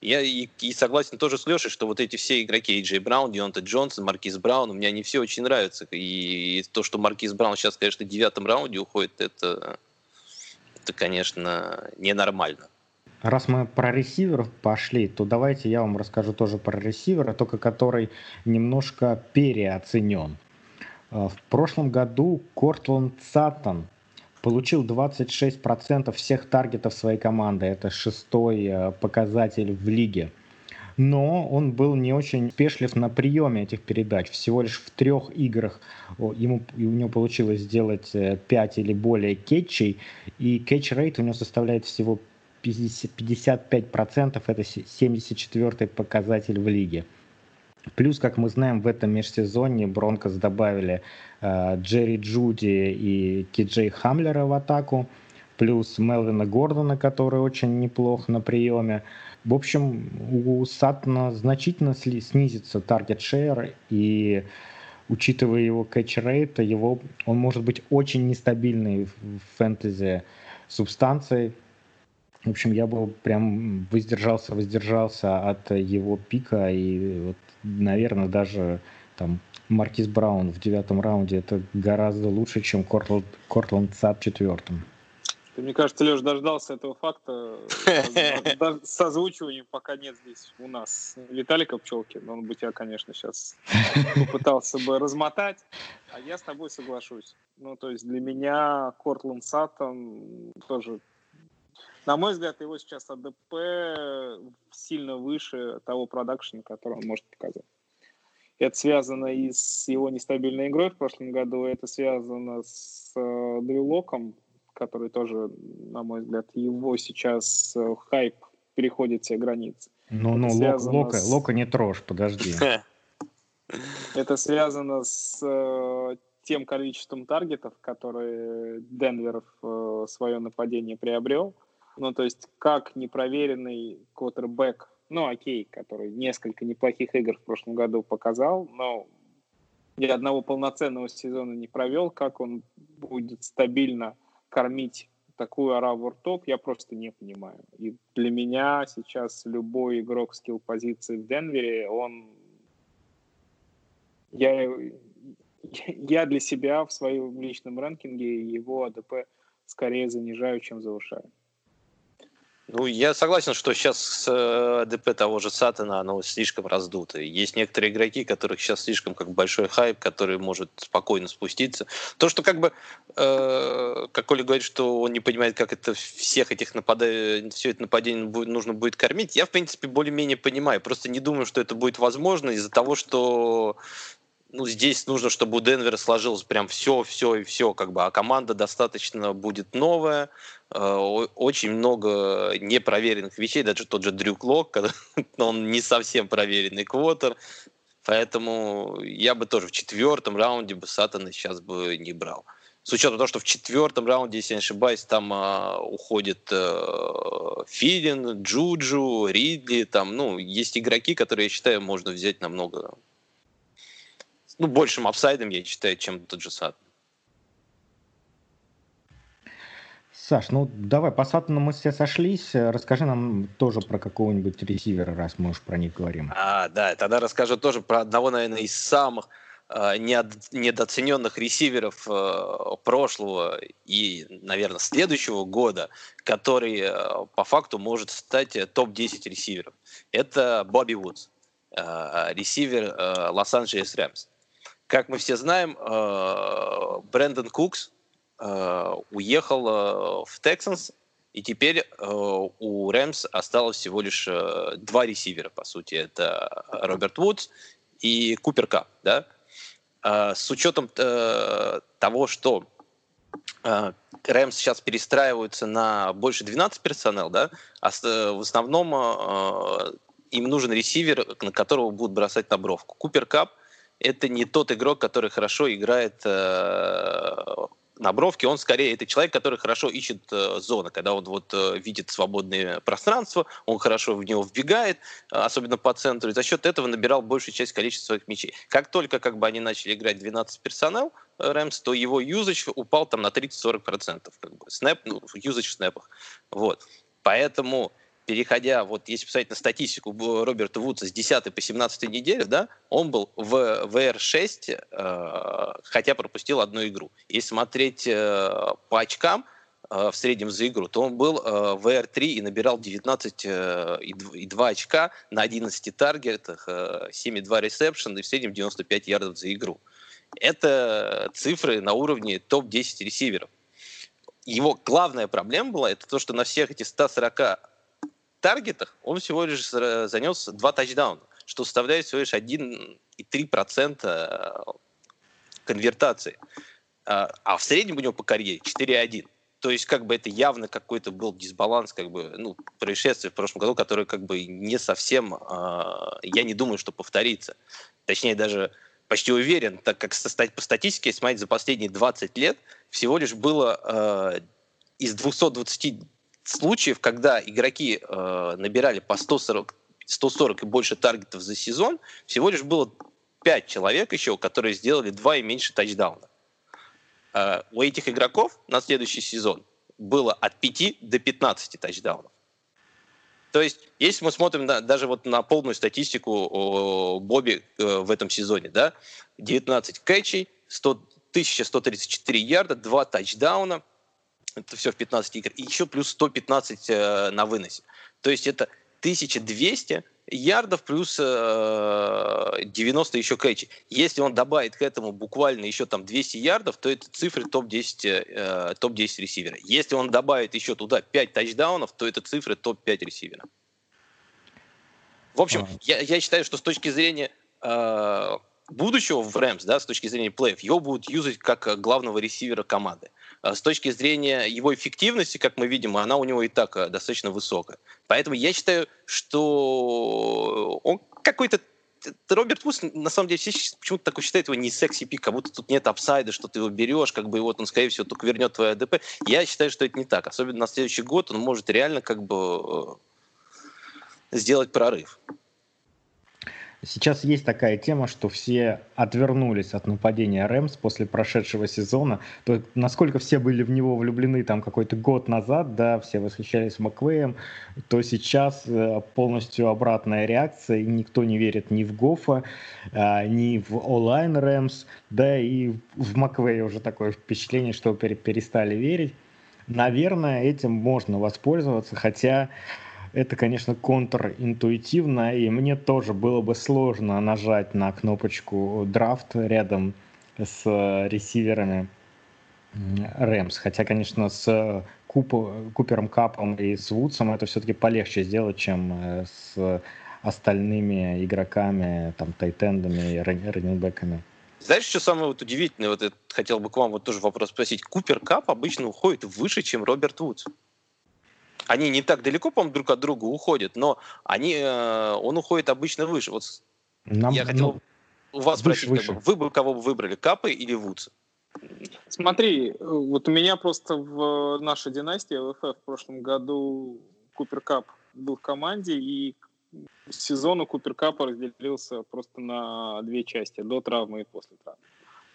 Я и, и согласен тоже с Лешей, что вот эти все игроки, Эйджей Браун, Дионта Джонсон, Маркиз Браун, мне они все очень нравятся. И то, что Маркиз Браун сейчас, конечно, в девятом раунде уходит, это, это конечно, ненормально. Раз мы про ресиверов пошли, то давайте я вам расскажу тоже про ресивера, только который немножко переоценен. Э, в прошлом году Кортланд Саттон Получил 26% всех таргетов своей команды. Это шестой э, показатель в лиге. Но он был не очень успешлив на приеме этих передач. Всего лишь в трех играх ему, у него получилось сделать 5 э, или более catch ей. И catch rate у него составляет всего 50, 55%. Это 74-й показатель в лиге. Плюс, как мы знаем, в этом межсезонье Бронкос добавили Джерри Джуди и Кей Джей Хамлера в атаку, плюс Мелвина Гордона, который очень неплох на приеме. В общем, у Сатна значительно снизится таргет шейер, и учитывая его кэтч-рейт, его, он может быть очень нестабильный в фэнтези субстанцией. В общем, я бы прям воздержался, воздержался от его пика, и вот наверное, даже там Маркиз Браун в девятом раунде это гораздо лучше, чем Кортланд, Кортланд Сад в четвертом. Мне кажется, Леш дождался этого факта с озвучиванием, пока нет здесь у нас Виталика Пчелки. Он бы тебя, конечно, сейчас попытался бы размотать, а я с тобой соглашусь. Ну, то есть для меня Кортланд Саттон тоже на мой взгляд, его сейчас АДП сильно выше того продакшена, который он может показать. Это связано и с его нестабильной игрой в прошлом году, это связано с э, Дрю который тоже, на мой взгляд, его сейчас э, хайп переходит все границы. Ну, ну, Лок, Лока, с... Лока не трожь, подожди. Это связано с э, тем количеством таргетов, которые Денвер в э, свое нападение приобрел. Ну, то есть, как непроверенный квотербек, ну, окей, который несколько неплохих игр в прошлом году показал, но ни одного полноценного сезона не провел, как он будет стабильно кормить такую ораву ртов, я просто не понимаю. И для меня сейчас любой игрок скилл-позиции в Денвере, он... Я, я для себя в своем личном рэнкинге его АДП скорее занижаю, чем завышаю. Ну, я согласен, что сейчас э, ДП того же Сатана, оно слишком раздуто. Есть некоторые игроки, которых сейчас слишком как большой хайп, который может спокойно спуститься. То, что как бы, э, как Оля говорит, что он не понимает, как это всех этих нападающих, все это нападение нужно будет кормить, я, в принципе, более-менее понимаю. Просто не думаю, что это будет возможно из-за того, что ну, здесь нужно, чтобы у Денвера сложилось прям все, все и все, как бы, а команда достаточно будет новая, очень много непроверенных вещей, даже тот же Дрюк Лок, он не совсем проверенный квотер, поэтому я бы тоже в четвертом раунде бы Саттона сейчас бы не брал. с учетом того, что в четвертом раунде, если не ошибаюсь, там э, уходит э, Тилен, Джуджу, Ридли, там, ну, есть игроки, которые, я считаю, можно взять намного, ну, большим upside ом, я считаю, чем тот же Саттон. Саш, ну давай, по Саттону мы все сошлись. Расскажи нам тоже про какого-нибудь ресивера, раз мы уж про них говорим. А, да, тогда расскажу тоже про одного, наверное, из самых Э, недооцененных ресиверов э, прошлого и, наверное, следующего года, который э, по факту может стать топ-10 ресиверов. Это Бобби Вудс, ресивер Лос-Анджелес Рэмс. Как мы все знаем, Брэндон Кукс уехал в Тексанс, и теперь у Рэмс осталось всего лишь два ресивера, по сути. Это Роберт Вудс и Купер Кап, да? А, с учетом э, того, что э, Рэмс сейчас перестраиваются на больше 12 персонал, да, а в основном э, им нужен ресивер, на которого будут бросать на бровку. Купер Кап – это не тот игрок, который хорошо играет на бровке, он скорее это человек, который хорошо ищет э, зоны, когда он вот э, видит свободное пространство, он хорошо в него вбегает, э, особенно по центру, и за счет этого набирал большую часть количества своих мячей. Как только как бы они начали играть 12 персонал, э, Рэмс, то его юзач упал там на 30-40%, как бы, снэп, ну, юзач в снэпах. Вот. Поэтому переходя, вот если посмотреть на статистику Роберта Вудса с 10 по 17 неделю, да, он был в VR6, э, хотя пропустил одну игру. Если смотреть э, по очкам э, в среднем за игру, то он был э, в VR3 и набирал 19 э, и 2 очка на 11 таргетах, э, 7,2 ресепшн и в среднем 95 ярдов за игру. Это цифры на уровне топ-10 ресиверов. Его главная проблема была, это то, что на всех этих 140 таргетах он всего лишь занес два тачдауна, что составляет всего лишь 1,3% э, конвертации. А, а в среднем у него по карьере 4,1. То есть, как бы это явно какой-то был дисбаланс, как бы, ну, происшествие в прошлом году, которое как бы не совсем, э, я не думаю, что повторится. Точнее, даже почти уверен, так как по статистике, смотреть за последние 20 лет, всего лишь было э, из 220 случаев, когда игроки э, набирали по 140, 140 и больше таргетов за сезон, всего лишь было 5 человек еще, которые сделали 2 и меньше тачдауна. Э, у этих игроков на следующий сезон было от 5 до 15 тачдаунов. То есть, если мы смотрим на, даже вот на полную статистику о Бобби э, в этом сезоне, да, 19 кэчей, 100, 1134 ярда, 2 тачдауна, это все в 15 игр. И еще плюс 115 э, на выносе. То есть это 1200 ярдов плюс э, 90 еще кэчи. Если он добавит к этому буквально еще там 200 ярдов, то это цифры топ-10 э, топ-10 ресивера. Если он добавит еще туда 5 тачдаунов, то это цифры топ-5 ресивера. В общем, я, я считаю, что с точки зрения э, будущего в Рэмс, да, с точки зрения плеев, его будут юзать как главного ресивера команды. А с точки зрения его эффективности, как мы видим, она у него и так э, достаточно высокая. Поэтому я считаю, что он какой-то Роберт Вуз, на самом деле, все почему-то такой считают его не секси пик, как будто тут нет апсайда, что ты его берешь, как бы, и вот он, скорее всего, только вернет твой АДП. Я считаю, что это не так. Особенно на следующий год он может реально, как бы, э, сделать прорыв. Сейчас есть такая тема, что все отвернулись от нападения Рэмс после прошедшего сезона. То насколько все были в него влюблены там какой-то год назад, да, все восхищались Маквеем, то сейчас э, полностью обратная реакция, и никто не верит ни в Гофа, а, ни в онлайн Рэмс, да, и в Маквея уже такое впечатление, что перестали верить. Наверное, этим можно воспользоваться, хотя это, конечно, контринтуитивно, и мне тоже было бы сложно нажать на кнопочку драфт рядом с ресиверами Рэмс. Хотя, конечно, с Куп, Купером Капом и с Вудсом это все-таки полегче сделать, чем э, с остальными игроками, там, тайтендами и раннинбеками. Знаешь, что самое вот удивительное? Вот я хотел бы к вам вот тоже вопрос спросить. Купер Кап обычно уходит выше, чем Роберт Вудс они не так далеко, по-моему, друг от друга уходят, но они, э, он уходит обычно выше. Вот Нам, я хотел ну, у вас выше, спросить, выше. Как бы, вы бы кого бы выбрали, Капы или Вудса? Смотри, вот у меня просто в нашей династии ЛФФ в прошлом году Купер Кап был в команде, и сезон у Купер Капа разделился просто на две части, до травмы и после травмы.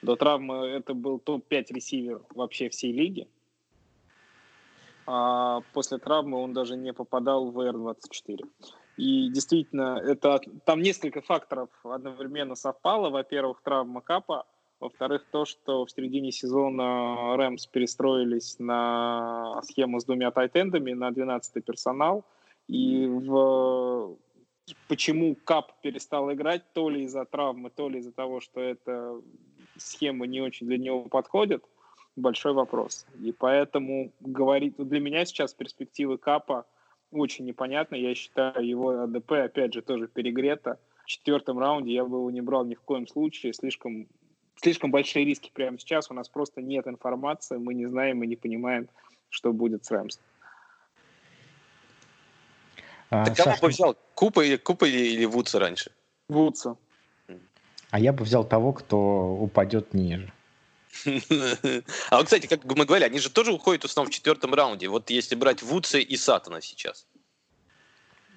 До травмы это был топ-5 ресивер вообще всей лиги, а после травмы он даже не попадал в R24. И действительно, это там несколько факторов одновременно совпало. Во-первых, травма Капа, во-вторых, то, что в середине сезона Рэмс перестроились на схему с двумя тайтендами, на 12-й персонал. И в... почему Кап перестал играть, то ли из-за травмы, то ли из-за того, что эта схема не очень для него подходит, большой вопрос. И поэтому говорить для меня сейчас перспективы Капа очень непонятно. Я считаю его АДП, опять же, тоже перегрето. В четвертом раунде я бы его не брал ни в коем случае. Слишком слишком большие риски прямо сейчас. У нас просто нет информации, мы не знаем и не понимаем, что будет с Рэмс. А, Ты кого бы взял? Купа или, Купа или, или Вудса раньше? Вудса. А я бы взял того, кто упадет ниже. А вот, кстати, как мы говорили, они же тоже уходят в основном в четвертом раунде. Вот если брать Вудса и Сатана сейчас.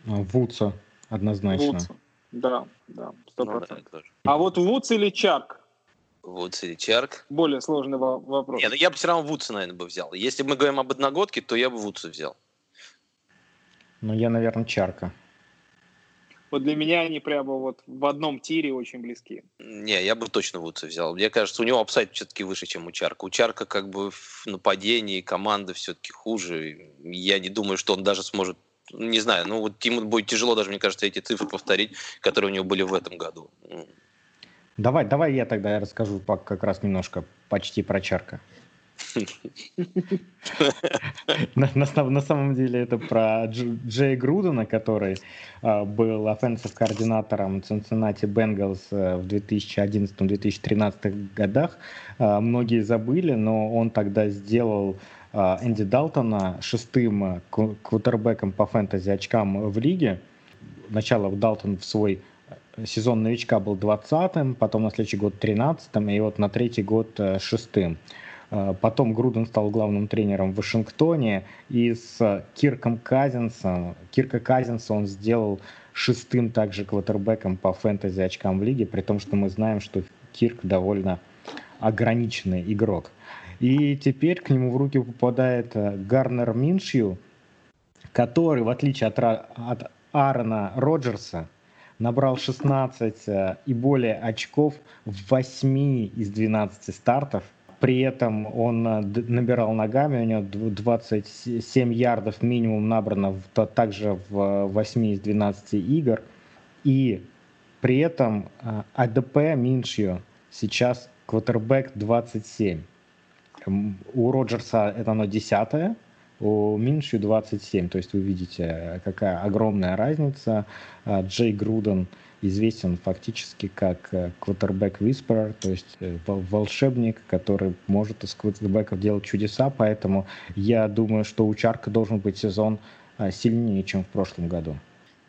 Вудса, однозначно. Вудса. Да, да, сто ну процентов. А вот Вудс или Чарк? Вудс или Чарк. Более сложный вопрос. Нет, ну я бы все равно Вудса, наверное, бы взял. Если мы говорим об одногодке, то я бы Вудса взял. Ну, я, наверное, Чарка. Вот для меня они прямо вот в одном тире очень близки. Не, я бы точно Вудса взял. Мне кажется, у него апсайд все-таки выше, чем у Чарка. У Чарка как бы в нападении команда все-таки хуже. Я не думаю, что он даже сможет не знаю, ну вот ему будет тяжело даже, мне кажется, эти цифры повторить, которые у него были в этом году. Давай, давай я тогда расскажу как раз немножко почти про Чарка. На, самом деле это про Дж, Джей Грудена, который э, был offensive координатором Cincinnati Bengals э, в 2011-2013 годах. Э, многие забыли, но он тогда сделал э, Энди Далтона шестым квотербеком по фэнтези очкам в лиге. Сначала Далтон в свой сезон новичка был 20-м, потом на следующий год 13-м, и вот на третий год 6-м. Э, потом Груден стал главным тренером в Вашингтоне, и с Кирком Казинсом, Кирка Казинса он сделал шестым также квотербеком по фэнтези очкам в лиге, при том, что мы знаем, что Кирк довольно ограниченный игрок. И теперь к нему в руки попадает э, Гарнер Миншью, который, в отличие от, от Аарона Роджерса, набрал 16 э, и более очков в 8 из 12 стартов. При этом он э, набирал ногами, у него 27 ярдов минимум набрано в, также в 8 из 12 игр. И при этом э, АДП Миншио сейчас квотербек 27. У Роджерса это оно 10 у Минши 27. То есть вы видите, какая огромная разница. Джей Груден известен фактически как квотербек Whisperer, то есть э, волшебник, который может из квотербеков делать чудеса, поэтому я думаю, что у Чарка должен быть сезон а, сильнее, чем в прошлом году.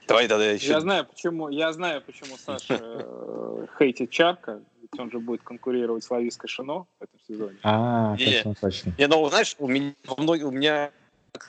Давай тогда еще... Я знаю, почему, я знаю, почему Саша э, хейтит Чарка, ведь он же будет конкурировать с Лавиской Шино в этом сезоне. А, точно, точно. Не, ну, знаешь, у меня, у меня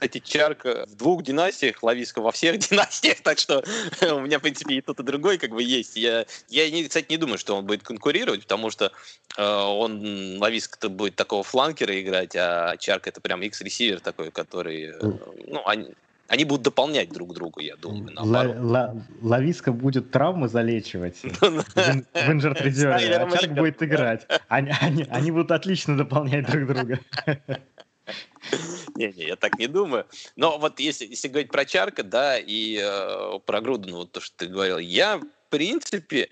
кстати, Чарка в двух династиях, Лависка во всех династиях, так что у меня, в принципе, и тот, и другой как бы есть. Я, я не, кстати, не думаю, что он будет конкурировать, потому что э, он, Лависка-то будет такого фланкера играть, а Чарка это прям X-ресивер такой, который, э, ну, они, они будут дополнять друг друга, я думаю. Ла- Лависка будет травмы залечивать в инжерт а Чарк будет играть. Они будут отлично дополнять друг друга. Не-не, я так не думаю. Но вот если, если говорить про Чарка, да, и э, про Грудена, вот то, что ты говорил, я, в принципе,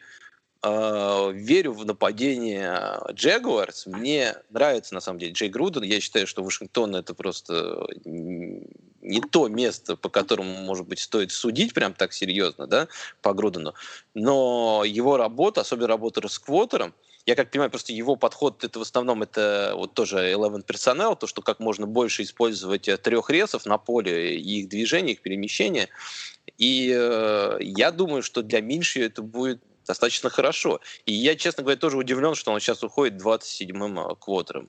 э, верю в нападение Джегуарс. Мне нравится, на самом деле, Джей Груден. Я считаю, что Вашингтон это просто не то место, по которому, может быть, стоит судить прям так серьезно, да, по Грудену. Но его работа, особенно работа с квотером, я как понимаю, просто его подход это в основном это вот тоже Eleven Personnel, то, что как можно больше использовать э, трех ресов на поле, и их движение, их перемещение. И э, я думаю, что для Минши это будет достаточно хорошо. И я, честно говоря, тоже удивлен, что он сейчас уходит 27-м э, квотером.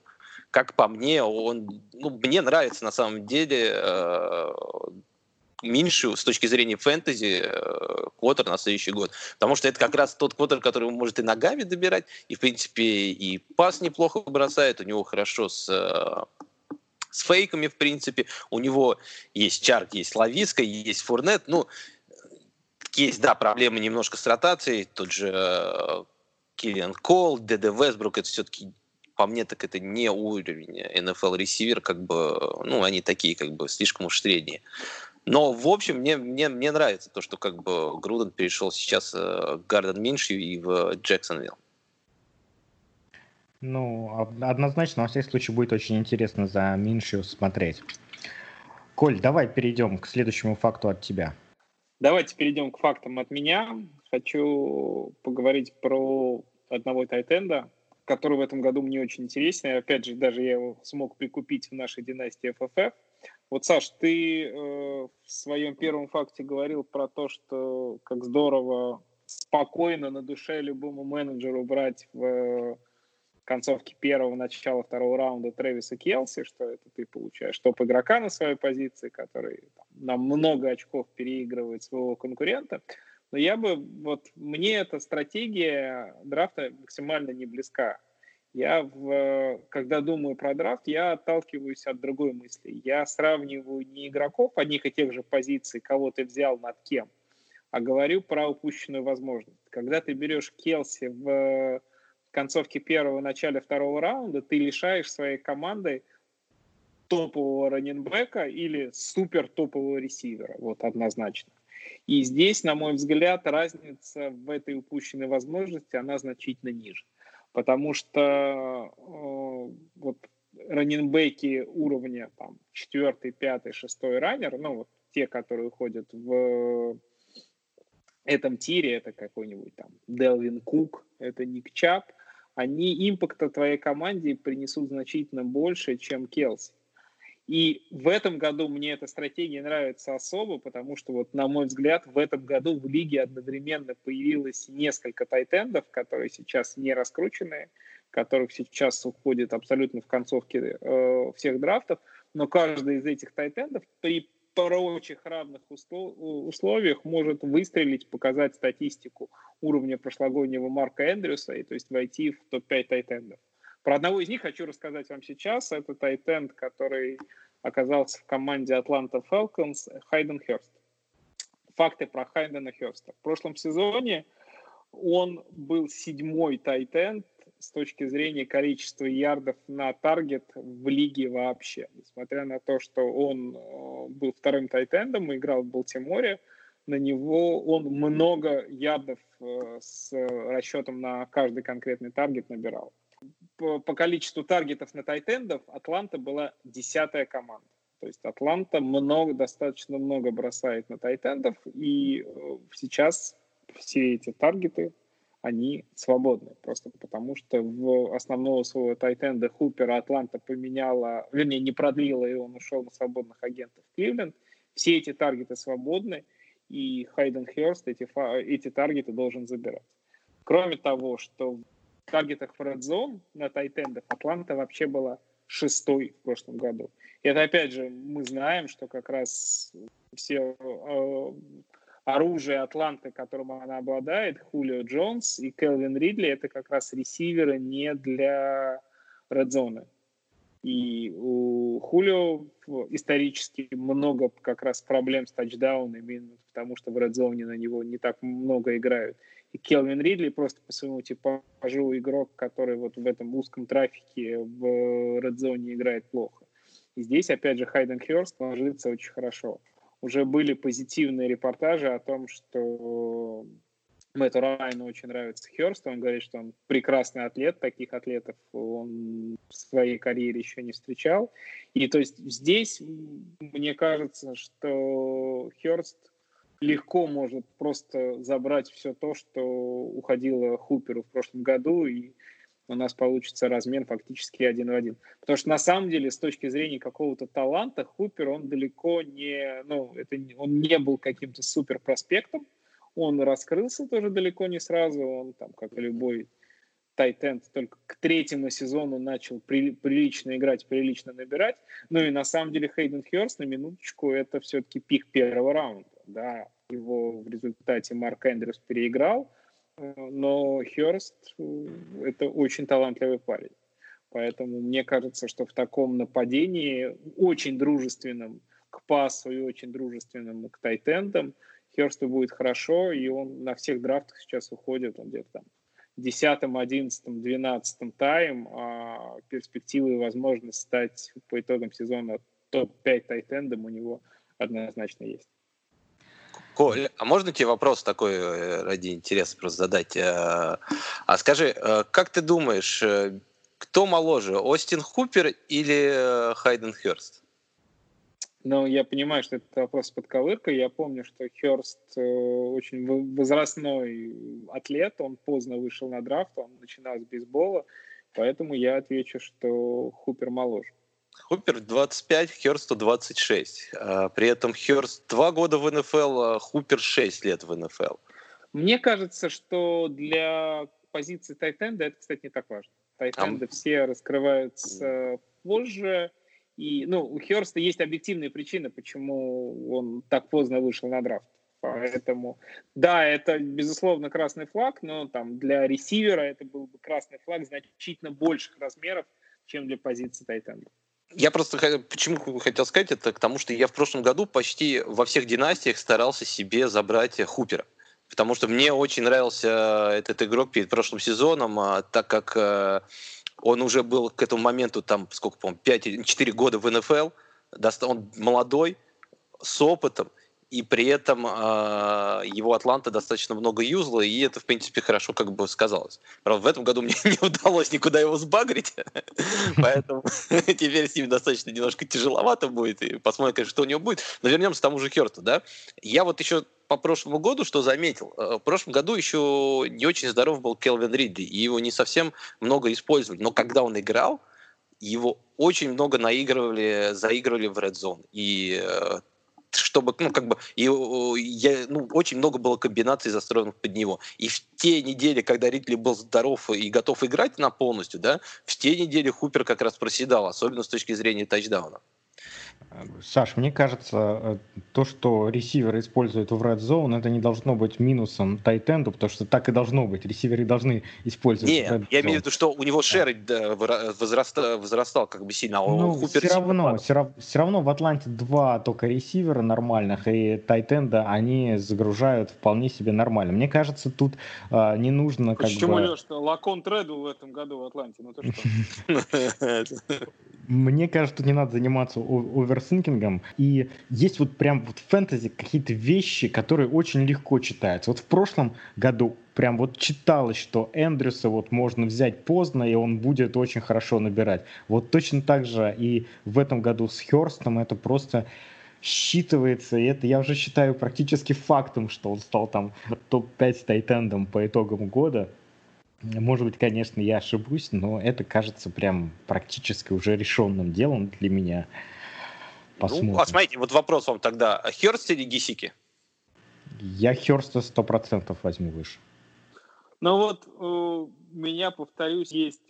Как по мне, он, ну, мне нравится на самом деле э, меньше с точки зрения фэнтези э, квотер на следующий год. Потому что это как раз тот квотер, который может и ногами добирать, и, в принципе, и пас неплохо бросает, у него хорошо с э, с фейками, в принципе. У него есть Чарк, есть Лависка, есть Фурнет. Ну, есть, да, проблемы немножко с ротацией. Тот же э, Киллиан Кол, ДД Вестбрук, это все-таки по мне так это не уровень NFL ресивер, как бы, ну, они такие, как бы, слишком уж средние. Но, в общем, мне, мне, мне нравится то, что как бы Груден перешел сейчас э, в Гарден Миншью и в Джексонвилл. Ну, однозначно, во всяком случае, будет очень интересно за Миншью смотреть. Коль, давай перейдем к следующему факту от тебя. Давайте перейдем к фактам от меня. Хочу поговорить про одного тайтенда, который в этом году мне очень интересен. И опять же, даже я его смог прикупить в нашей династии FFF. Вот, Саш, ты э, в своем первом факте говорил про то, что как здорово спокойно на душе любому менеджеру брать в концовке первого, начала второго раунда Трэвиса Келси, что это ты получаешь топ-игрока на своей позиции, который там, на много очков переигрывает своего конкурента. Но я бы, вот мне эта стратегия драфта максимально не близка. Я, в, когда думаю про драфт, я отталкиваюсь от другой мысли. Я сравниваю не игроков одних и тех же позиций, кого ты взял над кем, а говорю про упущенную возможность. Когда ты берешь Келси в концовке первого, начале второго раунда ты лишаешь своей команды топового раненбека или супер топового ресивера, вот однозначно. И здесь, на мой взгляд, разница в этой упущенной возможности, она значительно ниже. Потому что э, вот раненбеки уровня там, 4, 5, 6 раннер, ну вот те, которые уходят в этом тире, это какой-нибудь там Делвин Кук, это Ник Чап, они импакта твоей команде принесут значительно больше, чем Келси. И в этом году мне эта стратегия нравится особо, потому что, вот, на мой взгляд, в этом году в лиге одновременно появилось несколько тайтендов, которые сейчас не раскрученные, которых сейчас уходит абсолютно в концовке э, всех драфтов, но каждый из этих тайтендов при прочих равных условиях может выстрелить, показать статистику уровня прошлогоднего Марка Эндрюса, и то есть войти в топ-5 тайтендов. Про одного из них хочу рассказать вам сейчас. Это тайтенд, который оказался в команде Atlanta Falcons, Хайден Херст. Факты про Хайдена Херста. В прошлом сезоне он был седьмой тайтенд с точки зрения количества ярдов на таргет в лиге вообще. Несмотря на то, что он э, был вторым тайтендом и играл в Балтиморе, на него он много ярдов э, с расчетом на каждый конкретный таргет набирал. По, количеству таргетов на тайтендов Атланта была десятая команда. То есть Атланта много, достаточно много бросает на тайтендов, и э, сейчас все эти таргеты они свободны. Просто потому, что в основного своего тайтенда Хупера Атланта поменяла, вернее, не продлила, и он ушел на свободных агентов Кливленд. Все эти таргеты свободны, и Хайден Херст эти, эти таргеты должен забирать. Кроме того, что в таргетах в Red Zone на тайтендах Атланта вообще была шестой в прошлом году. И это, опять же, мы знаем, что как раз все э, оружие Атланты, которым она обладает, Хулио Джонс и Келвин Ридли, это как раз ресиверы не для редзоны. И у Хулио исторически много как раз проблем с тачдаунами, потому что в редзоне на него не так много играют. Келвин Ридли просто по своему типажу игрок, который вот в этом узком трафике в редзоне играет плохо. И здесь, опять же, Хайден Херст ложится очень хорошо уже были позитивные репортажи о том, что Мэтту Райану очень нравится Херст. Он говорит, что он прекрасный атлет. Таких атлетов он в своей карьере еще не встречал. И то есть здесь мне кажется, что Херст легко может просто забрать все то, что уходило Хуперу в прошлом году, и у нас получится размен фактически один в один. Потому что на самом деле с точки зрения какого-то таланта Хупер, он далеко не, ну, это, он не был каким-то супер проспектом, Он раскрылся тоже далеко не сразу, он там, как и любой Тайтенд, только к третьему сезону начал при, прилично играть, прилично набирать. Ну и на самом деле Хейден Херст на минуточку это все-таки пик первого раунда. Да, его в результате Марк Эндрюс переиграл, э, но Херст э, это очень талантливый парень. Поэтому мне кажется, что в таком нападении, очень дружественном к пасу и очень дружественном к тайтендам, Херсту будет хорошо, и он на всех драфтах сейчас уходит, он где-то там 10, 11, 12 тайм, а перспективы и возможность стать по итогам сезона топ-5 тайтендом у него однозначно есть. Коль, а можно тебе вопрос такой э, ради интереса просто задать? Э, а скажи, э, как ты думаешь, кто моложе, Остин Хупер или Хайден Херст? Ну, я понимаю, что это вопрос под ковыркой. Я помню, что Херст очень возрастной атлет, он поздно вышел на драфт, он начинал с бейсбола, поэтому я отвечу, что Хупер моложе. Хупер 25, Херсту 26. А, при этом Херст 2 года в НФЛ, а Хупер 6 лет в НФЛ. Мне кажется, что для позиции тайтенда это, кстати, не так важно. Тайтенды а... все раскрываются позже. И, ну, у Херста есть объективные причины, почему он так поздно вышел на драфт. Поэтому, да, это, безусловно, красный флаг, но там для ресивера это был бы красный флаг значительно больших размеров, чем для позиции тайтенда. Я просто почему хотел сказать это, потому что я в прошлом году почти во всех династиях старался себе забрать Хупера. Потому что мне очень нравился этот игрок перед прошлым сезоном, а, так как э, он уже был к этому моменту, там, сколько, по-моему, 5-4 года в НФЛ, он молодой, с опытом, и при этом э, его Атланта достаточно много юзла, и это, в принципе, хорошо как бы сказалось. Правда, в этом году мне не удалось никуда его сбагрить, поэтому теперь с ним достаточно немножко тяжеловато будет, и посмотрим, конечно, что у него будет. Но вернемся к тому же Херту, да. Я вот еще по прошлому году что заметил? Э, в прошлом году еще не очень здоров был Келвин Ридли, и его не совсем много использовали. Но когда он играл, его очень много наигрывали, заигрывали в Red Zone. И э, чтобы, ну, как бы, и, я, ну, очень много было комбинаций, застроенных под него. И в те недели, когда Ридли был здоров и готов играть на полностью, да, в те недели Хупер как раз проседал, особенно с точки зрения тачдауна. Саш, мне кажется, э, то, что ресиверы используют в Red Zone, это не должно быть минусом тайтенду, потому что так и должно быть. Ресиверы должны использовать Нет, Red я имею в виду, что у него share да, возрастал, возрастал как бы сильно, а ну, Хупер все равно, все, равно, все равно в Атланте два только ресивера нормальных, и tight end а они загружают вполне себе нормально. Мне кажется, тут а, не нужно как Почему, бы... Леш, Лакуон Тредвелл в этом году в Атланте? Ну ты что? Мне кажется, тут не надо заниматься overthinking ом. И есть вот прям вот в фэнтези какие-то вещи, которые очень легко читаются. Вот в прошлом году прям вот читалось, что Эндрюса вот можно взять поздно, и он будет очень хорошо набирать. Вот точно так же и в этом году с Херстом это просто считывается, и это я уже считаю практически фактом, что он стал там топ-5 тайтендом по итогам года. Может быть, конечно, я ошибусь, но это кажется прям практически уже решенным делом для меня. Посмотрим. Ну, а смотрите, вот вопрос вам тогда. Херст или Гисики? Я Херста сто процентов возьму выше. Ну вот у меня, повторюсь, есть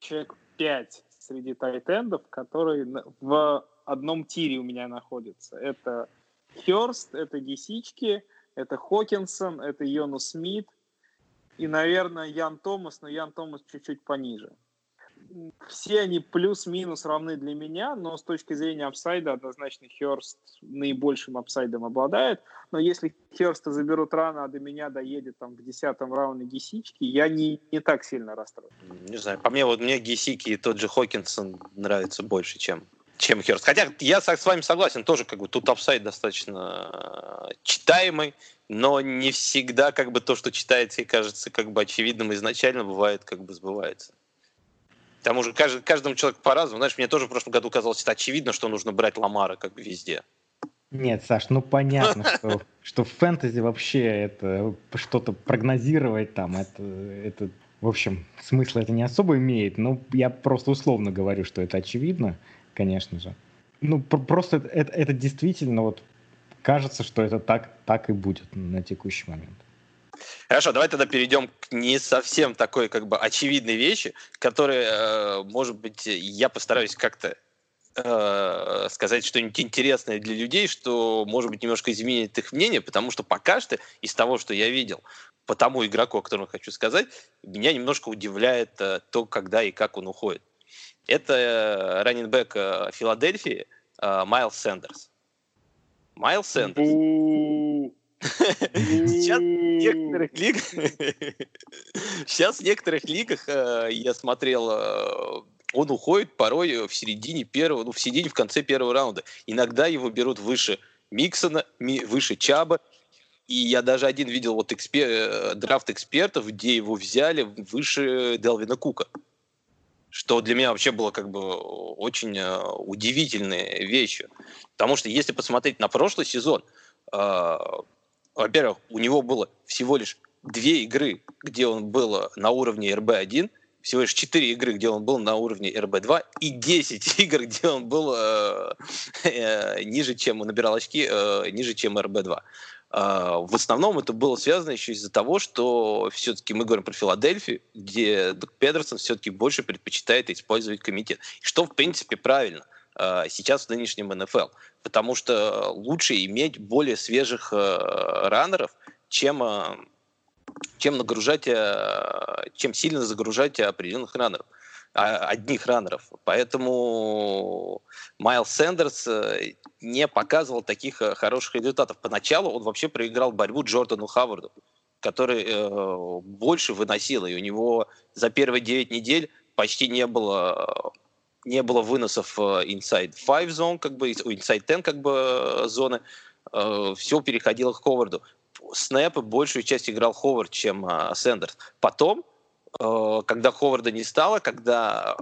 человек 5 среди тайтендов, которые в одном tier е у меня находятся. Это Херст, это Гисички, это Хокинсон, это Джону Смит, и, наверное, Ян Томас, но Ян Томас чуть-чуть пониже. Все они плюс-минус равны для меня, но с точки зрения upside а однозначно Херст наибольшим upside ом обладает. Но если Херста заберут рано, а до меня доедет там в десятом раунде Гисички, я не, не так сильно расстроен. Не знаю, по мне вот мне Гисики и тот же Хокинсон нравятся больше, чем чем Херст. Хотя я с вами согласен, тоже как бы тут апсайд достаточно читаемый, но не всегда как бы то, что читается и кажется как бы очевидным изначально, бывает как бы сбывается. К тому же каждый, каждому человеку по-разному. Знаешь, мне тоже в прошлом году казалось это очевидно, что нужно брать Ламара как бы везде. Нет, Саш, ну понятно, что, что в фэнтези вообще это что-то прогнозировать там, это, это, в общем, смысла это не особо имеет, но я просто условно говорю, что это очевидно, конечно же. Ну, просто это, это действительно вот кажется, что это так, так и будет на текущий момент. Хорошо, давай тогда перейдем к не совсем такой как бы очевидной вещи, которые, э, может быть, я постараюсь как-то э, сказать что-нибудь интересное для людей, что, может быть, немножко изменит их мнение, потому что пока что из того, что я видел, по тому игроку, о котором хочу сказать, меня немножко удивляет э, то, когда и как он уходит. Это раненбэк Филадельфии Майлз Сэндерс. Майлз Сэндерс. Сейчас в некоторых лигах, сейчас в некоторых лигах я смотрел, э, он уходит порой в середине первого, ну в середине, в конце первого раунда. Иногда его берут выше Миксона, выше Чаба. И я даже один видел вот экспер, э, драфт экспертов, где его взяли выше Делвина Кука. Что для меня вообще было как бы очень э, удивительной вещью. Потому что если посмотреть на прошлый сезон, во-первых, у него было всего лишь две игры, где он был на уровне РБ-1, всего лишь 4 игры, где он был на уровне РБ-2, и 10 игр, где он был э, э, ниже, чем набирал очки, э, ниже, чем РБ-2. Э, в основном это было связано еще из-за того, что все-таки мы говорим про Филадельфию, где Педерсон все-таки больше предпочитает использовать комитет. Что, в принципе, правильно – Э, сейчас в нынешнем НФЛ. Потому что лучше иметь более свежих раннеров, чем, чем нагружать, чем сильно загружать определенных раннеров а, одних раннеров. Поэтому Майлз Сэндерс не показывал таких хороших результатов. Поначалу он вообще проиграл борьбу Джордану Хаварду, который э, больше выносил, и у него за первые 9 недель почти не было не было выносов э, inside 5 зон, как бы, inside 10 как бы э, зоны, э, все переходило к Ховарду. Снэпы большую часть играл Ховард, чем Сэндерс. Потом, когда Ховарда не стало, когда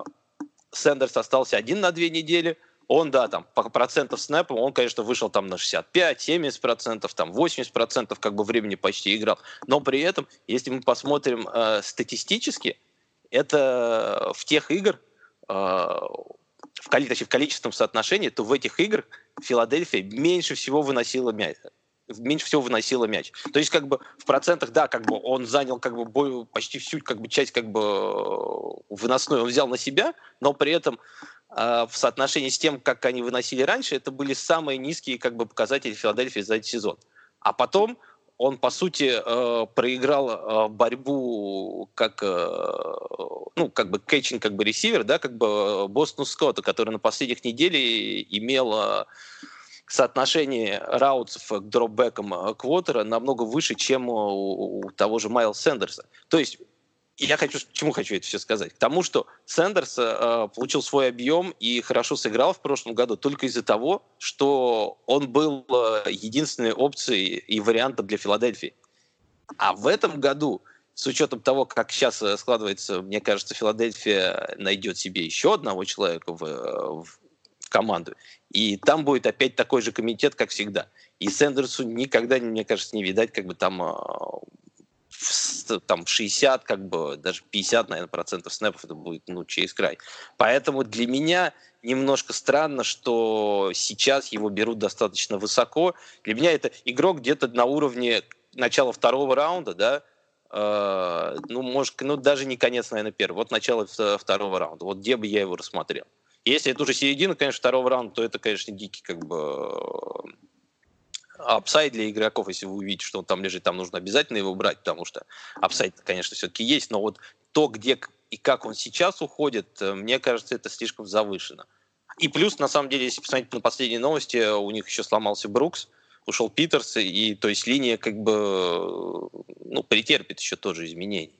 Сэндерс остался один на две недели, он, да, там, по процентов снэпа, он, конечно, вышел там на 65, 70 процентов, там, 80 процентов, как бы, времени почти играл. Но при этом, если мы посмотрим э, статистически, это в тех игр, а, в, точнее, в количественном соотношении, то в этих играх Филадельфия меньше всего выносила мяч меньше всего выносила мяч. То есть, как бы, в процентах, да, как бы он занял как бы бой, почти всю как бы, часть как бы выносной он взял на себя, но при этом э, в соотношении с тем, как они выносили раньше, это были самые низкие как бы, показатели Филадельфии за этот сезон. А потом он, по сути, э, проиграл э, борьбу как, э, ну, как бы кетчинг, как бы ресивер, да, как бы Бостону Скотту, который на последних неделях имел соотношение раутсов к дропбекам квотера намного выше, чем у, у того же Майлз Сендерса. То есть я хочу, чему хочу это все сказать? К тому, что Сэндерс э, получил свой объем и хорошо сыграл в прошлом году только из-за того, что он был э, единственной опцией и вариантом для Филадельфии. А в этом году, с учетом того, как сейчас э, складывается, мне кажется, Филадельфия найдет себе еще одного человека в, э, в команду. И там будет опять такой же комитет, как всегда. И Сэндерсу никогда, мне кажется, не видать как бы там э, там 60, как бы даже 50, наверное, процентов снэпов это будет ну, через край. Поэтому для меня немножко странно, что сейчас его берут достаточно высоко. Для меня это игрок где-то на уровне начала второго раунда, да, э, ну, может, ну, даже не конец, наверное, первого. Вот начало второго раунда. Вот где бы я его рассмотрел. Если это уже середина, конечно, второго раунда, то это, конечно, дикий как бы upside для игроков, если вы увидите, что он там лежит, там нужно обязательно его убрать, потому что upside, конечно, все-таки есть, но вот то, где и как он сейчас уходит, э, мне кажется, это слишком завышено. И плюс, на самом деле, если посмотреть на последние новости, у них еще сломался Брукс, ушел Питерс, и то есть линия как бы ну, претерпит еще тоже изменений.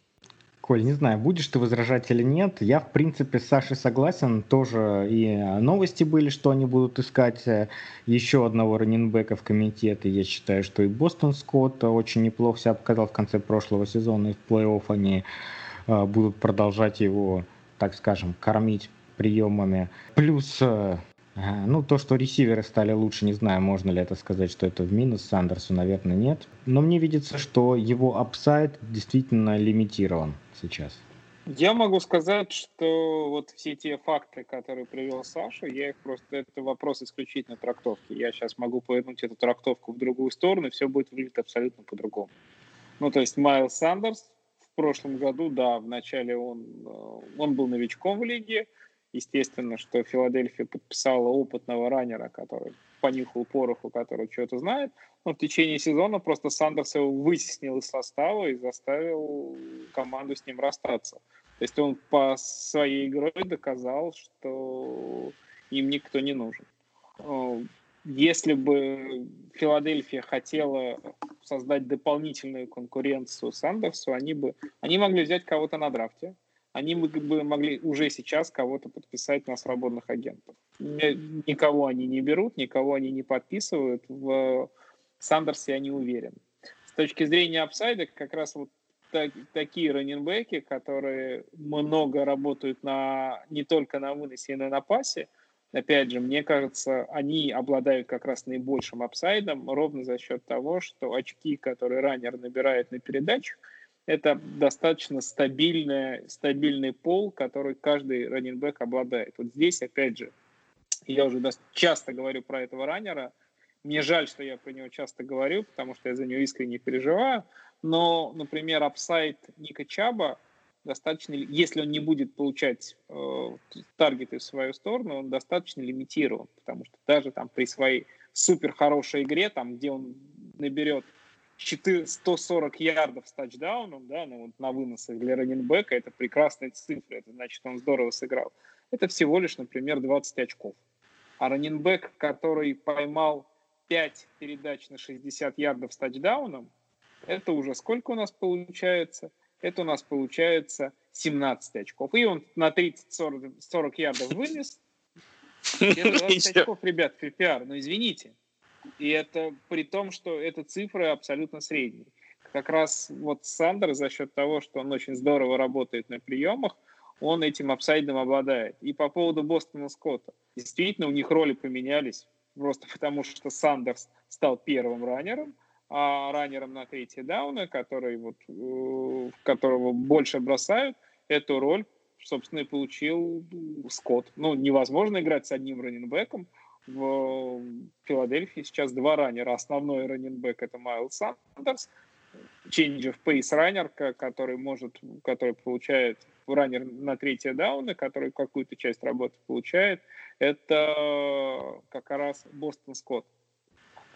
Коль, не знаю, будешь ты возражать или нет. Я, в принципе, с Сашей согласен. Тоже и новости были, что они будут искать э, еще одного running back а в комитет. И я считаю, что и Бостон Скотт очень неплохо себя показал в конце прошлого сезона. И в плей-офф они э, будут продолжать его, так скажем, кормить приемами. Плюс э, ну, то, что ресиверы стали лучше, не знаю, можно ли это сказать, что это в минус Сандерсу, наверное, нет. Но мне видится, что его upside действительно лимитирован сейчас? Я могу сказать, что вот все те факты, которые привел Саша, я их просто, это вопрос исключительно трактовки. Я сейчас могу повернуть эту трактовку в другую сторону, и все будет выглядеть абсолютно по-другому. Ну, то есть Майл Сандерс в прошлом году, да, вначале он, э, он был новичком в лиге. Естественно, что Филадельфия подписала опытного раннера, который понюхал пороху, который что-то знает. Но в течение сезона просто Сандерс его вытеснил из состава и заставил команду с ним расстаться. То есть он по своей игре доказал, что им никто не нужен. Э, если бы Филадельфия хотела создать дополнительную конкуренцию Сандерсу, они бы они могли взять кого-то на драфте, они бы могли уже сейчас кого-то подписать на свободных агентов. Никого они не берут, никого они не подписывают. В Сандерсе я не уверен. С точки зрения upside а, как раз вот так, такие running back и, которые много работают на, не только на выносе, и на на пасе, опять же, мне кажется, они обладают как раз наибольшим upside ом ровно за счет того, что очки, которые раннер набирает на передачах, это достаточно стабильный, стабильный пол, который каждый running back обладает. Вот здесь, опять же, я уже часто говорю про этого раннера. Мне жаль, что я про него часто говорю, потому что я за него искренне переживаю. Но, например, апсайд Ника Чаба достаточно, если он не будет получать э, таргеты в свою сторону, он достаточно лимитирован, потому что даже там при своей супер хорошей игре, там, где он наберет 4, 140 ярдов с тачдауном, да, ну, вот на выносах для раненбека, это прекрасная цифра, это значит, он здорово сыграл. Это всего лишь, например, 20 очков. А раненбек, который поймал 5 передач на 60 ярдов с тачдауном, это уже сколько у нас получается? Это у нас получается 17 очков. И он на 30-40 40 ярдов вынес. Это 20 очков, ребят, PPR. Ну, извините. И это при том, что эта цифра абсолютно средняя. Как раз вот Сандер за счет того, что он очень здорово работает на приемах, он этим upside ом обладает. И по поводу Бостона Скотта. Действительно, у них роли поменялись, просто потому что Сандерс стал первым раннером, а раннером на третьей дауне, который вот, э, которого больше бросают, эту роль, собственно, и получил Скотт. Ну, невозможно играть с одним running back ом. В Филадельфии сейчас два раннера. Основной running back это Майлз Сандерс, change of pace раннер, который может, который получает раннер на третье дауны, который какую-то часть работы получает, это как раз Бостон Скотт.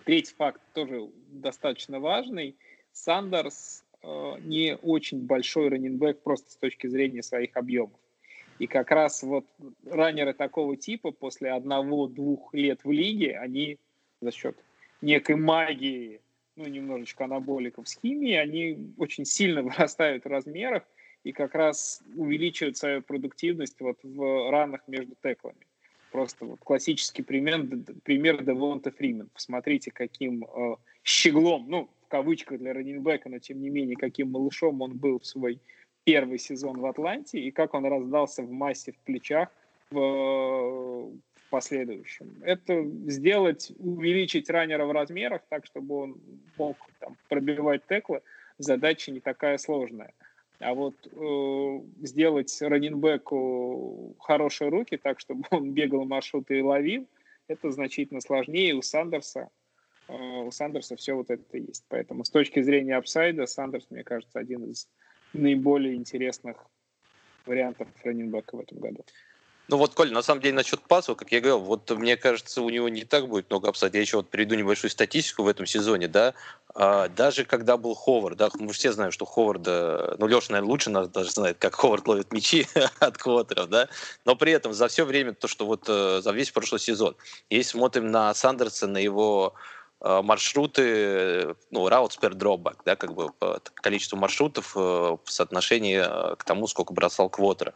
Третий факт тоже достаточно важный. Сандерс э, не очень большой раненбэк просто с точки зрения своих объемов. И как раз вот раннеры такого типа после одного-двух лет в лиге, они за счет некой магии, ну, немножечко анаболиков с химией, они очень сильно вырастают в размерах и как раз увеличивают свою продуктивность вот в ранах между теклами. Просто вот классический пример, пример Девонта Фримен. Посмотрите, каким э, щеглом, ну, в кавычках для раненбека, но тем не менее, каким малышом он был в свой первый сезон в Атланте, и как он раздался в массе в плечах в, в последующем. Это сделать, увеличить раннера в размерах так, чтобы он мог там, пробивать теклы, задача не такая сложная. А вот э, сделать раненбеку хорошие руки, так, чтобы он бегал маршруты и ловил, это значительно сложнее. У Сандерса, э, у Сандерса все вот это есть. Поэтому с точки зрения апсайда, Сандерс, мне кажется, один из наиболее интересных вариантов раненбека в этом году. Ну вот, Коль, на самом деле насчет пасов, как я говорил, вот мне кажется, у него не так будет много апсайда. Я еще вот приведу небольшую статистику в этом сезоне, да. А, даже когда был Ховард, да, мы все знаем, что Ховард, ну Леша, наверное, лучше нас даже знает, как Ховард ловит мячи от квотеров, да, но при этом за все время, то, что вот э, за весь прошлый сезон, если смотрим на Сандерса, на его маршруты, ну, routes per dropback, да, как бы количество маршрутов э, в соотношении к тому, сколько бросал квотера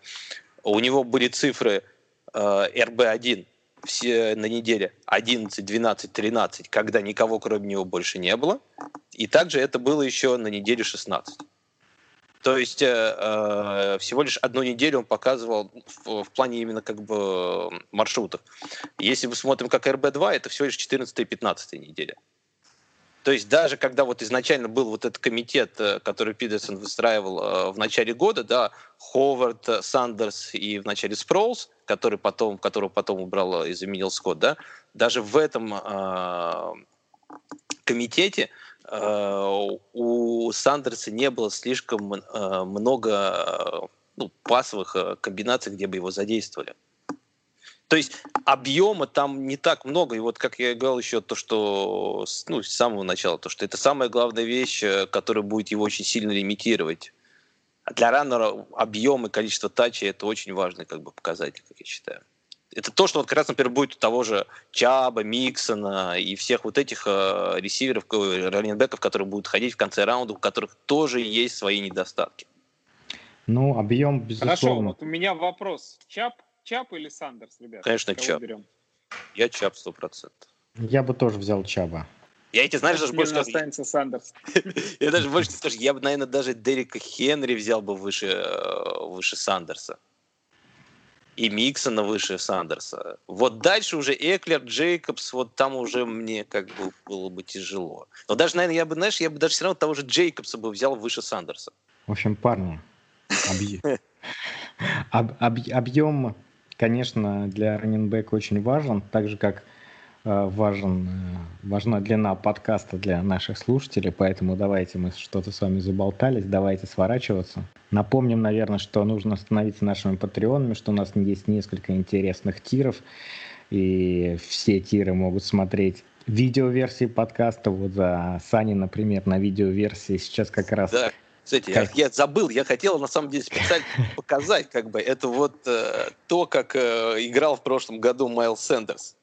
у него были цифры э, RB1 все на неделе 11, 12, 13, когда никого кроме него больше не было. И также это было еще на неделе 16. То есть э, э, всего лишь одну неделю он показывал в, в плане именно как бы маршрутов. Если мы смотрим как RB2, это всего лишь 14 и 15 неделя. То есть даже когда вот изначально был вот этот комитет, э, который Пидерсон выстраивал э, в начале года, да, Ховард, Сандерс и в начале Спроулс, который потом, которого потом убрал и заменил Скотт, да, даже в этом э, комитете у Сандерса не было слишком э, много ну, пасовых комбинаций, где бы его задействовали. То есть объема там не так много. И вот, как я говорил еще, то, что ну, с самого начала, то, что это самая главная вещь, которая будет его очень сильно лимитировать. А для раннера объем и количество тачей это очень важный как бы, показатель, как я считаю. Это то, что вот как раз, например, будет у того же Чаба, Миксона и всех вот этих э, ресиверов, раненбеков, которые будут ходить в конце раунда, у которых тоже есть свои недостатки. Ну, объем, безусловно. Хорошо, вот у меня вопрос. Чабб, Чабб или Сандерс, ребята? Конечно, Чабб. Берем? Я Чабб сто процентов. Я бы тоже взял Чабба. Я эти, знаешь, даже больше скажу... останется Сандерс. я даже больше скажу, я бы, наверное, даже Дерека Хенри взял бы выше, э, выше Сандерса и Миксона выше Сандерса. Вот дальше уже Эклер, Джейкобс, вот там уже мне как бы было бы тяжело. Но даже, наверное, я бы, знаешь, я бы даже все равно того же Джейкобса бы взял выше Сандерса. В общем, парни, объем, конечно, для раненбека очень важен, так же, как важен, э, важна длина подкаста для наших слушателей, поэтому давайте мы что-то с вами заболтались, давайте сворачиваться. Напомним, наверное, что нужно становиться нашими патреонами, что у нас есть несколько интересных тиров, и все тиры могут смотреть видеоверсии подкаста. Вот за Сани, например, на видеоверсии сейчас как раз... Да. Кстати, я, я забыл, я хотел на самом деле специально показать, как бы, это вот э, то, как э, играл в прошлом году Майлз Сэндерс.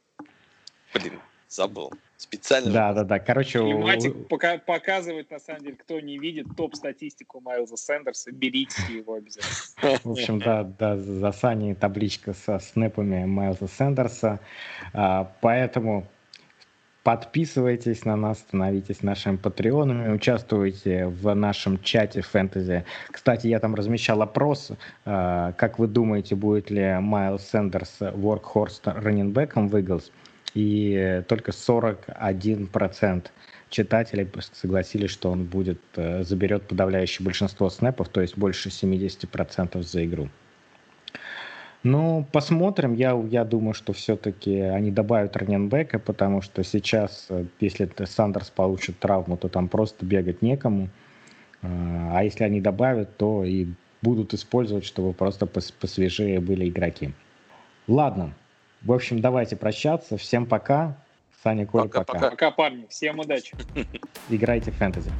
Блин, забыл. Специально. Да, да, да. Короче, Климатик у... пока показывает, на самом деле, кто не видит топ-статистику Майлза Сэндерса, берите его обязательно. В общем, да, да, за Саней табличка со снэпами Майлза Сэндерса. А, поэтому подписывайтесь на нас, становитесь нашими патреонами, участвуйте в нашем чате фэнтези. Кстати, я там размещал опрос, а, как вы думаете, будет ли Майлз Сэндерс воркхорс раннинбеком в Eagles? И только 41% читателей согласились, что он будет, э, заберет подавляющее большинство снэпов, то есть больше 70% за игру. Ну, посмотрим. Я, я думаю, что все-таки они добавят раненбека, потому что сейчас, э, если Сандерс получит травму, то там просто бегать некому. Э, а если они добавят, то и будут использовать, чтобы просто посвежее были игроки. Ладно, в общем, давайте прощаться. Всем пока. Саня Коль, пока. Пока, пока парни. Всем удачи. Играйте в фэнтези.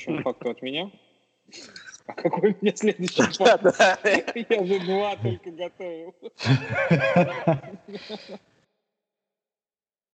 следующему факту от меня. А какой у меня следующий факт? Я же два только готовил.